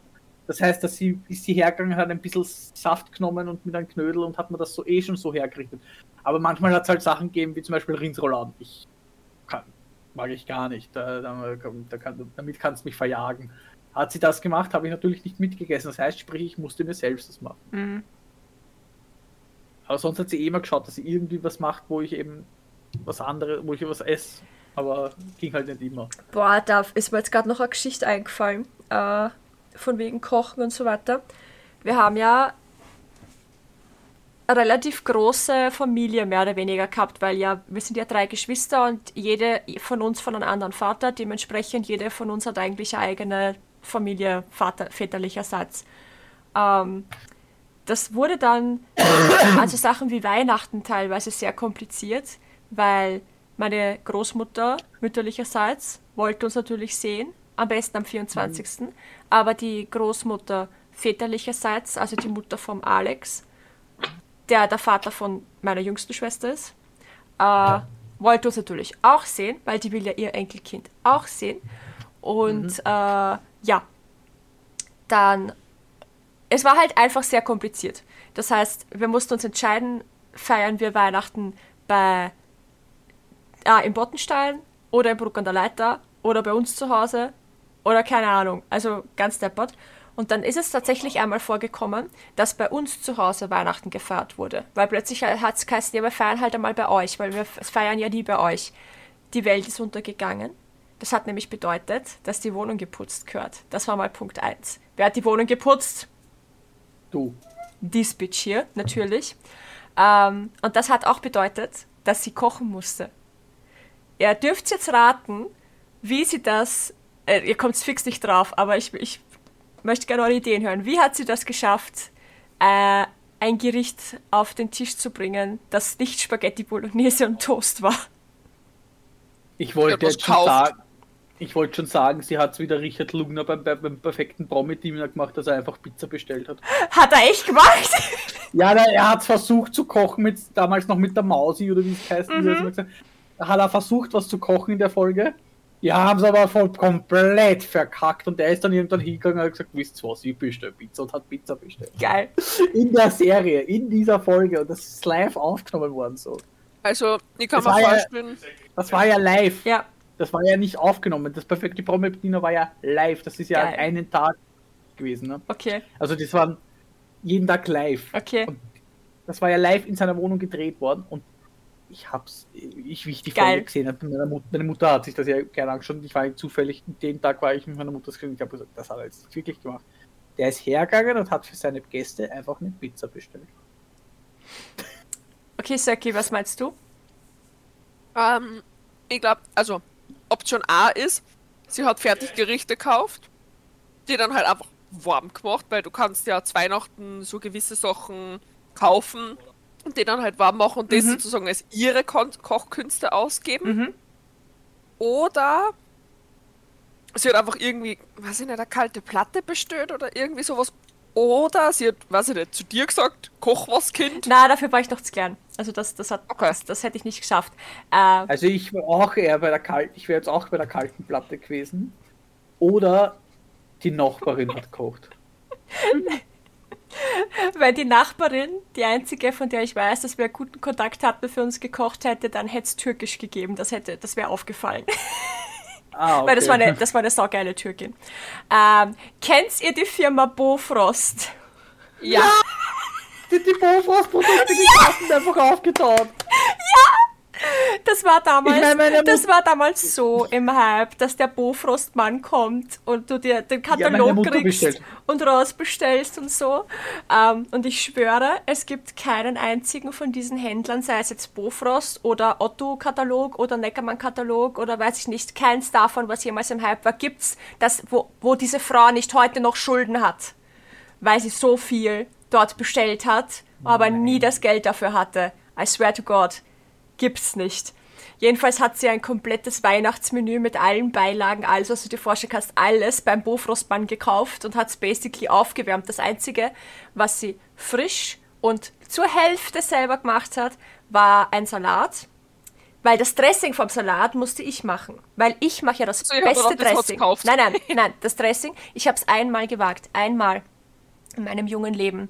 B: Das heißt, dass sie ist sie hergegangen, hat ein bisschen Saft genommen und mit einem Knödel und hat mir das so eh schon so hergerichtet. Aber manchmal hat es halt Sachen gegeben, wie zum Beispiel Rindsrouladen. Ich kann, mag ich gar nicht. Da, da, da kann, damit kannst du mich verjagen. Hat sie das gemacht, habe ich natürlich nicht mitgegessen. Das heißt, sprich, ich musste mir selbst das machen.
A: Mhm.
B: Aber sonst hat sie eh immer geschaut, dass sie irgendwie was macht, wo ich eben was anderes, wo ich was esse. Aber ging halt nicht immer.
A: Boah, da ist mir jetzt gerade noch eine Geschichte eingefallen. Äh, von wegen Kochen und so weiter. Wir haben ja eine relativ große Familie mehr oder weniger gehabt, weil ja, wir sind ja drei Geschwister und jede von uns von einem anderen Vater, dementsprechend jede von uns hat eigentlich eine eigene Familie Vater, väterlicherseits. Ähm, das wurde dann, also Sachen wie Weihnachten teilweise sehr kompliziert, weil meine Großmutter mütterlicherseits wollte uns natürlich sehen, am besten am 24. Mhm. Aber die Großmutter väterlicherseits, also die Mutter vom Alex, der der Vater von meiner jüngsten Schwester ist, äh, ja. wollte uns natürlich auch sehen, weil die will ja ihr Enkelkind auch sehen. Und mhm. äh, ja, dann, es war halt einfach sehr kompliziert. Das heißt, wir mussten uns entscheiden, feiern wir Weihnachten bei äh, im Bottenstein oder im Bruck an der Leiter oder bei uns zu Hause oder keine Ahnung. Also ganz deppert. Und dann ist es tatsächlich einmal vorgekommen, dass bei uns zu Hause Weihnachten gefeiert wurde. Weil plötzlich hat es geheißen, ja, wir feiern halt einmal bei euch, weil wir feiern ja nie bei euch. Die Welt ist untergegangen. Das hat nämlich bedeutet, dass die Wohnung geputzt gehört. Das war mal Punkt 1. Wer hat die Wohnung geputzt?
B: Du.
A: Dies Bitch hier, natürlich. Ähm, und das hat auch bedeutet, dass sie kochen musste. Ihr dürft jetzt raten, wie sie das. Äh, ihr kommt fix nicht drauf, aber ich, ich möchte gerne eure Ideen hören. Wie hat sie das geschafft, äh, ein Gericht auf den Tisch zu bringen, das nicht Spaghetti Bolognese und Toast war?
B: Ich wollte jetzt schon sagen, ich wollte schon sagen, sie hat es wieder Richard Lugner beim, beim perfekten Promi-Team gemacht, dass er einfach Pizza bestellt hat.
A: Hat er echt gemacht?
B: Ja, er hat versucht zu kochen, mit, damals noch mit der Mausi oder wie es heißt. Mhm. Hat er versucht, was zu kochen in der Folge ja, haben sie aber voll komplett verkackt und der ist dann irgendwann hingegangen und hat gesagt, wisst ihr was, ich bestelle Pizza und hat Pizza bestellt.
A: Geil.
B: In der Serie, in dieser Folge und das ist live aufgenommen worden so.
C: Also, ich kann das mir vorstellen.
B: Ja, das war ja live.
A: Ja.
B: Das war ja nicht aufgenommen. Das perfekte Promi war ja live. Das ist ja Geil. einen Tag gewesen. Ne?
A: Okay.
B: Also das waren jeden Tag live.
A: Okay. Und
B: das war ja live in seiner Wohnung gedreht worden und ich hab's, ich, wie ich die Folge gesehen habe, meine Mutter, meine Mutter hat sich das ja gerne angeschaut. Ich war zufällig, den Tag war ich mit meiner Mutter. Ich habe gesagt, das hat er jetzt wirklich gemacht. Der ist hergegangen und hat für seine Gäste einfach eine Pizza bestellt.
A: Okay, Saki, was meinst du?
C: Ähm, ich glaube, also Option A ist, sie hat Fertiggerichte gekauft, die dann halt einfach warm gemacht, weil du kannst ja zu Weihnachten so gewisse Sachen kaufen und die dann halt warm machen und das mhm. sozusagen als ihre Ko Kochkünste ausgeben. Mhm. Oder sie hat einfach irgendwie, weiß ich nicht, eine kalte Platte bestellt oder irgendwie sowas. Oder sie hat, weiß ich nicht, zu dir gesagt, koch was, Kind.
A: Na, dafür war ich noch zu klein. Also das, das, hat, okay. das, das hätte ich nicht geschafft.
B: Äh, also ich war auch eher bei der kalten, ich wäre jetzt auch bei der kalten Platte gewesen. Oder die Nachbarin hat gekocht. *laughs* *laughs*
A: Weil die Nachbarin, die einzige, von der ich weiß, dass wir guten Kontakt hatten, für uns gekocht hätte, dann hätte es türkisch gegeben. Das, hätte, das wäre aufgefallen. Ah, okay. *laughs* Weil das war eine, das war eine saugeile Türkin. Ähm, kennt ihr die Firma Bofrost?
B: Ja. ja. Die, die Bofrost-Produkte, die ja. einfach aufgetaucht.
A: Ja! Das war damals, ich mein, das war damals so im Hype, dass der Bofrostmann kommt und du dir den Katalog ja, kriegst bestellt. und rausbestellst und so. Ähm, und ich schwöre, es gibt keinen einzigen von diesen Händlern, sei es jetzt Bofrost oder Otto-Katalog oder Neckermann-Katalog oder weiß ich nicht, keins davon, was jemals im Hype war, gibt's, das, wo, wo diese Frau nicht heute noch Schulden hat, weil sie so viel dort bestellt hat, aber Nein. nie das Geld dafür hatte. I swear to God gibt's nicht. Jedenfalls hat sie ein komplettes Weihnachtsmenü mit allen Beilagen, also was du dir vorstellen kannst, alles beim Bofrostmann gekauft und hat es basically aufgewärmt. Das Einzige, was sie frisch und zur Hälfte selber gemacht hat, war ein Salat, Weil das Dressing vom Salat musste ich machen. Weil ich mache ja das
C: So, ja,
A: beste
C: das
A: Dressing. Nein, nein, *laughs* nein, das Dressing. Ich habe es einmal gewagt. Einmal in meinem jungen Leben,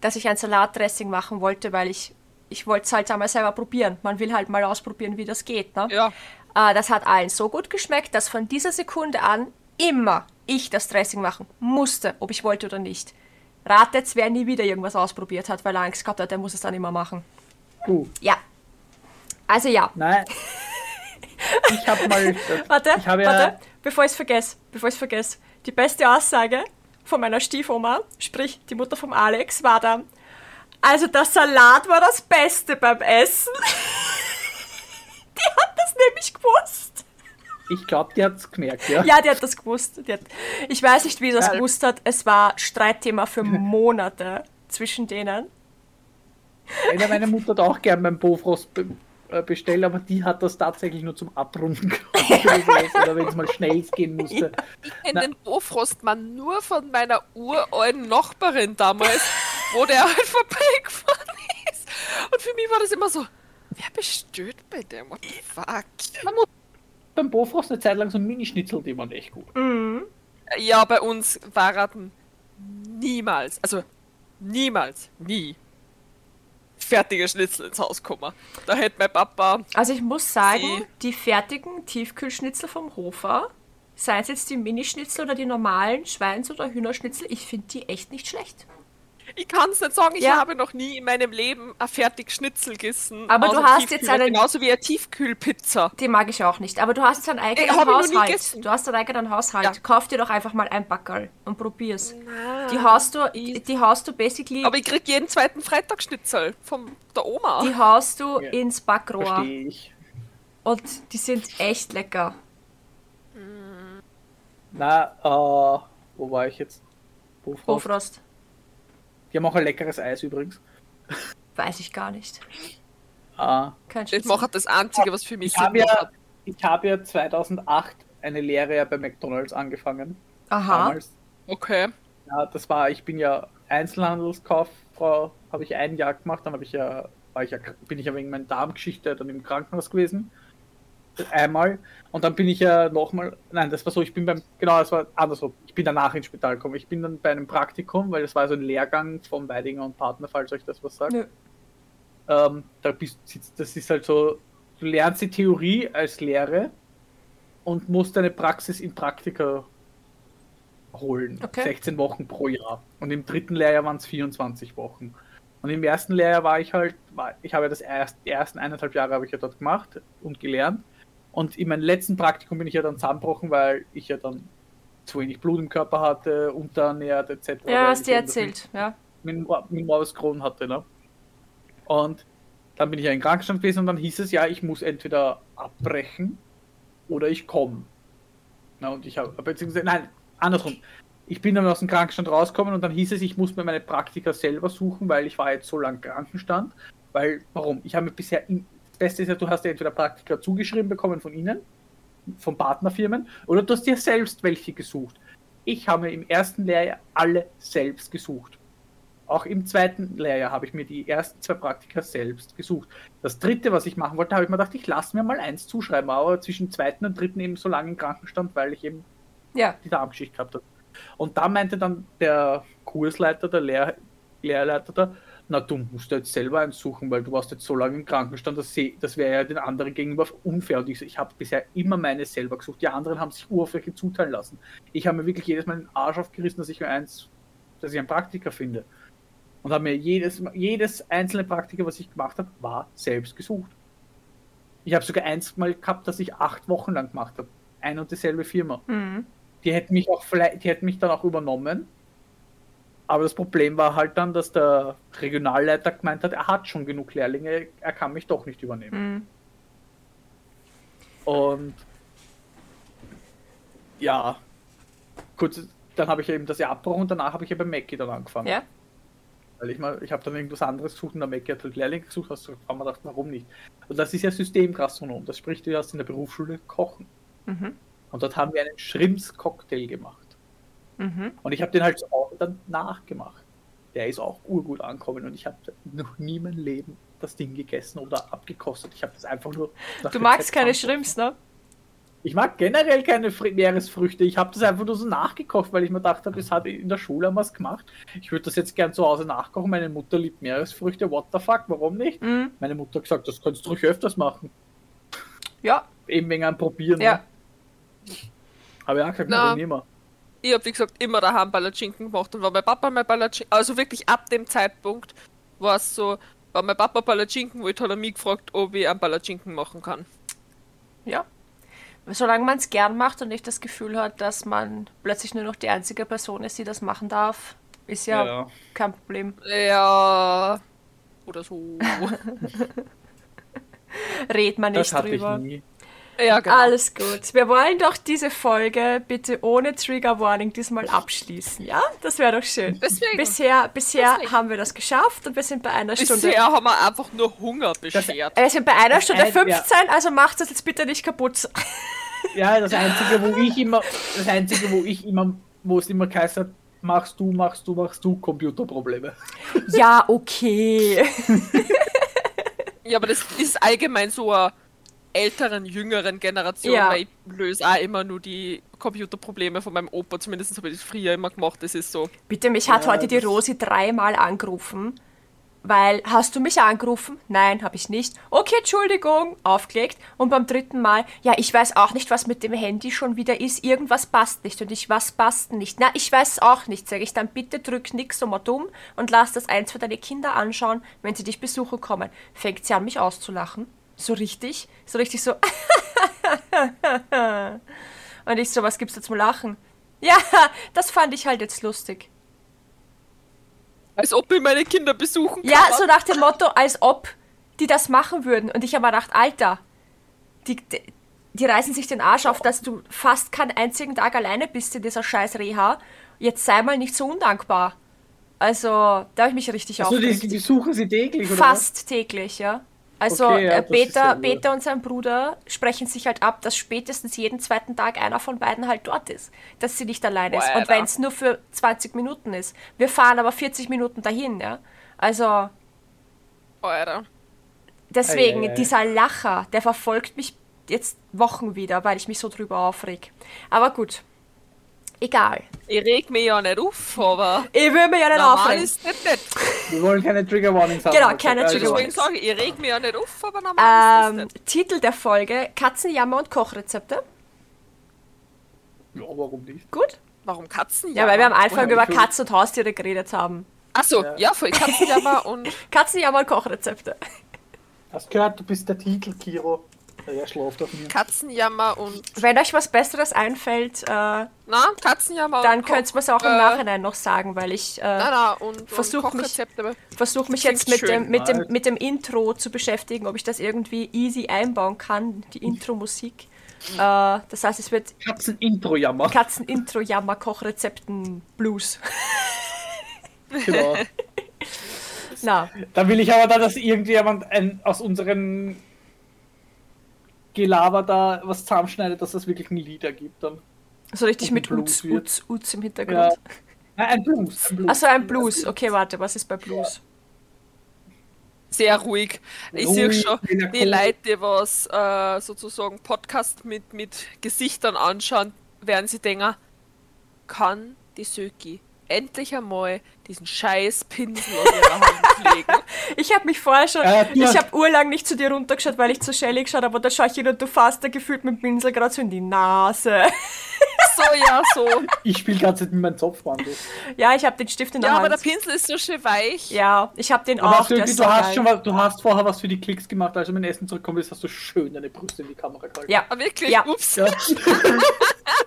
A: dass ich ein Salatdressing machen wollte, weil ich, ich wollte es halt einmal selber probieren. Man will halt mal ausprobieren, wie das geht. Ne?
C: Ja.
A: Äh, das hat allen so gut geschmeckt, dass von dieser Sekunde an immer ich das Dressing machen musste, ob ich wollte oder nicht. Ratet, wer nie wieder irgendwas ausprobiert hat, weil er Angst gehabt hat, der muss es dann immer machen.
B: Du.
A: Ja. Also ja.
B: Nein. *laughs* Ich habe mal.
A: Warte,
B: ich habe ja,
A: warte, bevor ich es vergesse, bevor ich es vergesse. Die beste Aussage von meiner Stiefoma, sprich die Mutter vom Alex, war dann, also der Salat war das Beste beim Essen. *laughs* die hat das nämlich gewusst.
B: Ich glaube, die hat's gemerkt, ja.
A: Ja, die hat das gewusst. Die hat, ich weiß nicht, wie sie das
B: Ja.
A: gewusst hat. Es war Streitthema für Monate zwischen denen.
B: Einer meine Mutter hat auch gern beim Bofrost be äh, bestellt, aber die hat das tatsächlich nur zum Abrunden *laughs* gekauft oder wenn es mal schnell gehen musste.
C: Ich kenne den Bofrostmann nur von meiner uralten Nachbarin damals, wo der halt *laughs* vorbeigefahren ist. Und für mich war das immer so, wer bestellt bei dem? What the fuck?
B: Man muss beim Bofrost eine Zeit lang so Mini-Schnitzel, die waren echt gut.
C: Ja, bei uns waren niemals, also niemals, nie fertige Schnitzel ins Haus kommen. Da hätte mein Papa
A: Also ich muss sagen,
C: Sie-
A: die fertigen Tiefkühlschnitzel vom Hofer, seien es jetzt die Minischnitzel oder die normalen Schweins- oder Hühnerschnitzel, ich finde die echt nicht schlecht.
C: Ich kann es nicht sagen, ich
A: Ja.
C: habe noch nie in meinem Leben ein fertig Schnitzel gegessen.
A: Aber du
C: außer
A: hast jetzt einen-
C: Genauso wie eine Tiefkühlpizza.
A: Die mag ich auch nicht. Aber du hast jetzt einen eigenen
C: ich noch nie
A: Haushalt. Du hast einen eigenen Haushalt.
C: Ja.
A: Kauf dir doch einfach mal ein Backerl und probier's. Die haust du, die, die haust du basically,
C: Aber ich krieg jeden zweiten Freitag Schnitzel von der Oma.
A: die haust du
B: Ja.
A: ins Backrohr.
B: Verstehe ich.
A: Und die sind echt lecker.
B: Na, äh, wo war ich jetzt? Bofrost.
A: Bofrost.
B: Die haben auch ein leckeres Eis übrigens.
A: Weiß ich gar nicht.
B: Äh,
A: Kein
C: Das macht das Einzige, was für mich
B: ich habe ja, ich habe ja 2008 eine Lehre ja bei McDonalds angefangen.
A: Aha.
B: Damals.
C: Okay.
B: Ja, das war, ich bin ja Einzelhandelskauffrau, habe ich ein Jahr gemacht, dann habe ich ja, war ich ja, bin ich ja wegen meiner Darmgeschichte dann im Krankenhaus gewesen. Einmal. Und dann bin ich ja nochmal, nein, das war so, ich bin beim, genau, das war andersrum. Ich bin danach ins Spital gekommen. Ich bin dann bei einem Praktikum, weil das war so ein Lehrgang vom Weidinger und Partner, falls euch das was sagt.
A: Nö.
B: Ähm, da bist, das ist halt so, du lernst die Theorie als Lehre und musst deine Praxis in Praktika holen.
A: Okay.
B: 16 Wochen pro Jahr. Und im dritten Lehrjahr waren es 24 Wochen. Und im ersten Lehrjahr war ich halt, war, ich habe ja das erst, die ersten eineinhalb Jahre habe ich ja dort gemacht und gelernt. Und in meinem letzten Praktikum bin ich ja dann zusammengebrochen, weil ich ja dann zu wenig Blut im Körper hatte, unterernährt etc.
A: Ja, hast
B: das
A: erzählt. Ja.
B: mit, mit Morbus Crohn hatte. Ne? Und dann bin ich ja in Krankenstand gewesen und dann hieß es ja, ich muss entweder abbrechen oder ich komme. Na, und ich habe, beziehungsweise, nein, andersrum. Ich bin dann aus dem Krankenstand rausgekommen und dann hieß es, ich muss mir meine Praktika selber suchen, weil ich war jetzt so lange Krankenstand. Weil, warum? Ich habe mir bisher, das Beste ist ja, du hast ja entweder Praktika zugeschrieben bekommen von ihnen, von Partnerfirmen, oder du hast dir selbst welche gesucht. Ich habe mir im ersten Lehrjahr alle selbst gesucht. Auch im zweiten Lehrjahr habe ich mir die ersten zwei Praktika selbst gesucht. Das dritte, was ich machen wollte, habe ich mir gedacht, ich lasse mir mal eins zuschreiben, aber zwischen zweiten und dritten eben so lange im Krankenstand, weil ich eben
A: Ja.
B: die Darmgeschichte gehabt habe. Und da meinte dann der Kursleiter, der Lehr Lehrleiter da, na du musst jetzt selber eins suchen, weil du warst jetzt so lange im Krankenstand, das, das wäre ja den anderen gegenüber unfair. Und ich, ich habe bisher immer meine selber gesucht. Die anderen haben sich Urfläche zuteilen lassen. Ich habe mir wirklich jedes Mal den Arsch aufgerissen, dass ich mir eins, dass ich einen Praktiker finde. Und habe mir jedes, jedes einzelne Praktiker, was ich gemacht habe, war selbst gesucht. Ich habe sogar eins mal gehabt, dass ich acht Wochen lang gemacht habe. Ein und dieselbe Firma.
A: Mhm.
B: Die hätten mich auch vielleicht, die hätten mich dann auch übernommen. Aber das Problem war halt dann, dass der Regionalleiter gemeint hat, er hat schon genug Lehrlinge, er kann mich doch nicht übernehmen.
A: Mhm.
B: Und ja, kurz, dann habe ich eben das Jahr abgebrochen und danach habe ich ja bei Mackie dann angefangen.
A: Ja.
B: Weil ich mal, ich habe dann irgendwas anderes gesucht und der Mackie hat halt Lehrlinge gesucht, hast du haben wir gedacht, warum nicht? Und das ist ja Systemgastronom, das spricht du hast in der Berufsschule kochen.
A: Mhm.
B: Und dort haben wir einen Shrimps-Cocktail gemacht.
A: Mhm.
B: Und ich habe den halt so auch dann nachgemacht. Der ist auch urgut angekommen und ich habe noch nie mein Leben das Ding gegessen oder abgekostet. Ich habe das einfach nur.
A: Du magst keine. Shrimps, ne?
B: Ich mag generell keine Fr Meeresfrüchte. Ich habe das einfach nur so nachgekocht, weil ich mir gedacht habe, das hat in der Schule es gemacht. Ich würde das jetzt gern zu Hause nachkochen. Meine Mutter liebt Meeresfrüchte. What the fuck? Warum nicht?
A: Mhm.
B: Meine Mutter hat gesagt, das kannst du ruhig öfters machen.
A: Ja,
B: Eben wegen einem Probieren.
A: ja.
B: Ne? Aber ja, gesagt,
C: na,
B: nicht mehr.
C: Ich habe, wie gesagt, immer daheim Palatschinken gemacht und war mein Papa mein Palatschinken, also wirklich ab dem Zeitpunkt war es so, war mein Papa Palatschinken wollte, hat er mich gefragt, ob ich einen Palatschinken machen kann.
A: Ja. Solange man es gern macht und nicht das Gefühl hat, dass man plötzlich nur noch die einzige Person ist, die das machen darf, ist ja,
B: Ja.
A: kein Problem.
C: Ja. Oder so. *laughs*
A: Redet man
B: Das
A: nicht
B: hatte ich
A: drüber.
B: nie.
C: Ja, genau.
A: Alles gut. Wir wollen doch diese Folge bitte ohne Trigger Warning diesmal abschließen, ja? Das wäre doch schön.
C: Deswegen.
A: Bisher, bisher
C: Deswegen.
A: haben wir das geschafft und wir sind bei einer Stunde.
C: Bisher haben wir einfach nur Hunger beschert.
A: Wir sind bei einer Stunde
B: ein- ja.
A: 15, also macht das jetzt bitte nicht kaputt. *laughs*
B: Ja, das Einzige, wo ich immer, das Einzige, wo ich immer, wo es immer geheißen hat, machst du, machst du, machst du Computerprobleme.
A: Ja, okay. *laughs*
C: Ja, aber das ist allgemein so eine älteren, jüngeren Generation,
A: Ja.
C: weil ich löse auch immer nur die Computerprobleme von meinem Opa, zumindest habe ich das früher immer gemacht, das ist so.
A: Bitte, mich hat
B: Ja,
A: heute die Rosi dreimal angerufen. Weil, hast du mich angerufen? Nein, habe ich nicht. Okay, Entschuldigung, aufgelegt. Und beim dritten Mal, ja, ich weiß auch nicht, was mit dem Handy schon wieder ist. Irgendwas passt nicht. Und ich, was passt nicht? Na, ich weiß auch nicht. Sag ich dann, bitte drück nix so mal dumm und lass das eins für deine Kinder anschauen, wenn sie dich besuchen kommen. Fängt sie an, mich auszulachen. So richtig. So richtig so. *laughs* und ich so, was gibt's da zum Lachen? Ja, das fand ich halt jetzt lustig.
C: Als ob ich meine Kinder besuchen kann.
A: Ja, so nach dem Motto, als ob die das machen würden. Und ich habe mir gedacht, Alter, die, die, die reißen sich den Arsch auf, dass du fast keinen einzigen Tag alleine bist in dieser scheiß Reha. Jetzt sei mal nicht so undankbar. Also, da habe ich mich richtig
B: Also die,
A: aufgeregt.
B: die besuchen sie täglich, oder?
A: Fast täglich, ja. Also
B: Okay, ja,
A: äh, Peter. Peter und sein Bruder sprechen sich halt ab, dass spätestens jeden zweiten Tag einer von beiden halt dort ist. Dass sie nicht allein ist.
C: Boah,
A: Und wenn es nur für 20 Minuten ist. Wir fahren aber 40 Minuten dahin, ja. Also
C: Alter.
A: deswegen,
B: Ei, ei, ei.
A: dieser Lacher, der verfolgt mich jetzt Wochen wieder, weil ich mich so drüber aufreg. Aber gut. Egal.
C: Ich reg mich ja nicht auf, aber
A: Ich will mich ja nicht
C: normal
A: aufregen.
C: ist das nicht.
B: Wir wollen keine Trigger Warnings haben.
A: Genau,
B: also,
A: keine Trigger
C: Deswegen
A: Warnings.
C: sage ich, ich reg mich ja nicht auf, aber normal ist
A: Ähm,
C: das nicht.
A: Titel der Folge: Katzenjammer und Kochrezepte.
B: Ja, warum nicht?
A: Gut.
C: Warum Katzen?
A: Ja, weil wir am Anfang
B: Ja,
A: über Katzen und Haustiere geredet haben.
C: Achso,
B: Ja.
C: ja, voll Katzenjammer und *laughs*
A: Katzenjammer und Kochrezepte.
B: Hast gehört, du bist der Titel, Kiro. Er schläft auf mir.
C: Katzenjammer und.
A: Wenn euch was Besseres einfällt, äh,
C: Na, Katzenjammer
A: dann könnt ihr es auch im
C: äh,
A: Nachhinein noch sagen, weil ich äh,
C: nein, und,
A: Versuch mich- versuche mich jetzt mit dem, mit, dem, mit dem Intro zu beschäftigen, ob ich das irgendwie easy einbauen kann, die Intro-Musik. Äh, das heißt, es wird
B: Katzen-Intro-Jammer.
A: Katzen-Intro-Jammer-Kochrezepten-Blues.
B: genau. *laughs*
A: Na,
B: Da will ich aber dann, dass irgendjemand ein, aus unseren Gelaber da was zusammenschneidet, dass es wirklich ein Lied ergibt dann.
A: so richtig mit
B: Blues
A: Uts. Uts, Uts im Hintergrund.
B: Ja. Nein, ein Blues. Ein Blues.
A: Achso, ein Blues. Okay, warte, was ist bei Blues?
C: Sehr ruhig. Ich sehe schon, die. Leute, die was äh, sozusagen Podcast mit, mit Gesichtern anschauen, werden sie denken, kann die Söki endlich einmal diesen scheiß Pinsel aus ihrer Hand *laughs* legen?
A: Ich habe mich vorher schon,
B: Äh, du
A: ich
B: hast-
A: habe urlang nicht zu dir runtergeschaut, weil ich zu Shelly geschaut habe, aber da schaue ich hin und du fasst da gefühlt mit dem Pinsel gerade so in die Nase. *laughs*
C: so, ja, so.
B: Ich spiele gerade mit meinem Zopfwandel.
A: Ja, ich habe den Stift in der
C: Ja, aber der
A: Hand.
C: Pinsel ist so schön weich.
A: ja, ich habe den
B: Aber
A: auch, ist
B: du,
A: so
B: hast
A: geil.
B: schon was, du hast vorher was für die Klicks gemacht, als du mein Essen zurückgekommen bist, hast du schön deine Brüste in die Kamera gehalten.
A: Ja,
C: wirklich?
A: Ja.
C: Ups.
B: Ja.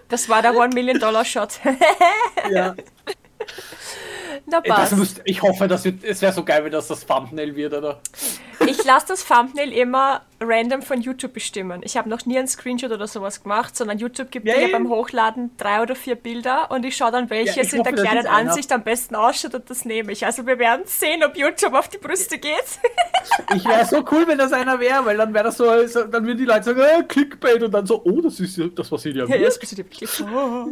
A: das war der One-Million-Dollar-Shot. *laughs*
B: ja.
A: Na passt.
B: muss, ich hoffe, das wird, es wäre so geil, wenn das das Thumbnail wird, oder?
A: Ich lasse das Thumbnail immer random von YouTube bestimmen. Ich habe noch nie einen Screenshot oder sowas gemacht, sondern YouTube gibt
B: Ja,
A: dir ja beim Hochladen drei oder vier Bilder und ich schaue dann, welches
B: Ja,
A: in der
B: das
A: kleinen
B: ist einer.
A: Ansicht am besten ausschaut und das nehme ich. Also wir werden sehen, ob YouTube auf die Brüste geht. *laughs*
B: Ich wäre so cool, wenn das einer wäre, weil dann wäre das so, so, dann würden die Leute sagen, äh, Clickbait und dann so, oh, das ist ja das, was sie dir
A: Ja, bist du wirklich. Oh.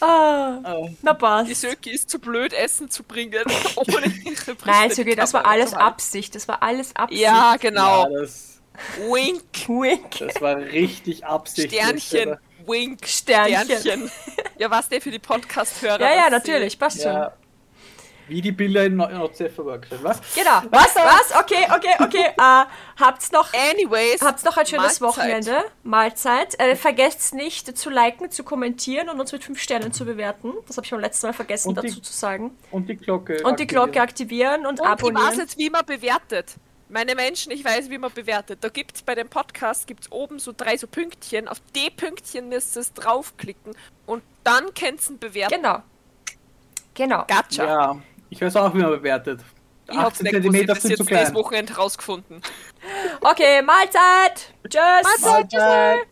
A: Ah, na
C: Die
A: passt.
C: Söki ist zu blöd, Essen zu bringen, *laughs* ohne ihre Brüste
A: Nein,
C: in die
A: Sögi, das war alles. Absicht. Das war alles Absicht.
C: Ja, genau.
B: Ja, das,
C: Wink,
A: Wink.
B: das war richtig absichtlich.
C: Sternchen,
B: Alter.
C: Wink,
A: Sternchen.
C: Sternchen. *laughs* Ja, was der für die Podcast-Hörer?
A: Ja, ja, natürlich, passt schon.
B: Ja. Wie die Bilder in NoCF Workshop, was?
A: Genau. Was, was? Okay, okay, okay. *laughs* Äh, habt's noch,
C: sie- Anyways.
A: habt's noch ein schönes
C: Mahlzeit.
A: Wochenende. Mahlzeit. Äh, vergesst nicht zu liken, zu kommentieren und uns mit fünf Sternen zu bewerten. Das habe ich beim letzten Mal vergessen
B: Und die-
A: dazu zu sagen.
B: Und die Glocke.
A: Und die Glocke aktivieren und,
C: Und ich weiß
A: abonnieren.
C: jetzt, wie man bewertet. Meine Menschen, ich weiß, wie man bewertet. Da gibt's bei dem Podcast gibt's oben so drei so Pünktchen. Auf die Pünktchen müsst ihr es draufklicken und dann könnt ihr bewerten.
A: Genau. Genau.
C: Gotcha.
B: Ja, ich weiß auch, wie man bewertet.
C: Ich hab's
B: 18
C: nicht gewusst,
B: sind
C: jetzt
B: klein.
C: Wochenende rausgefunden.
A: Okay, Mahlzeit. Tschüss.
B: Mahlzeit.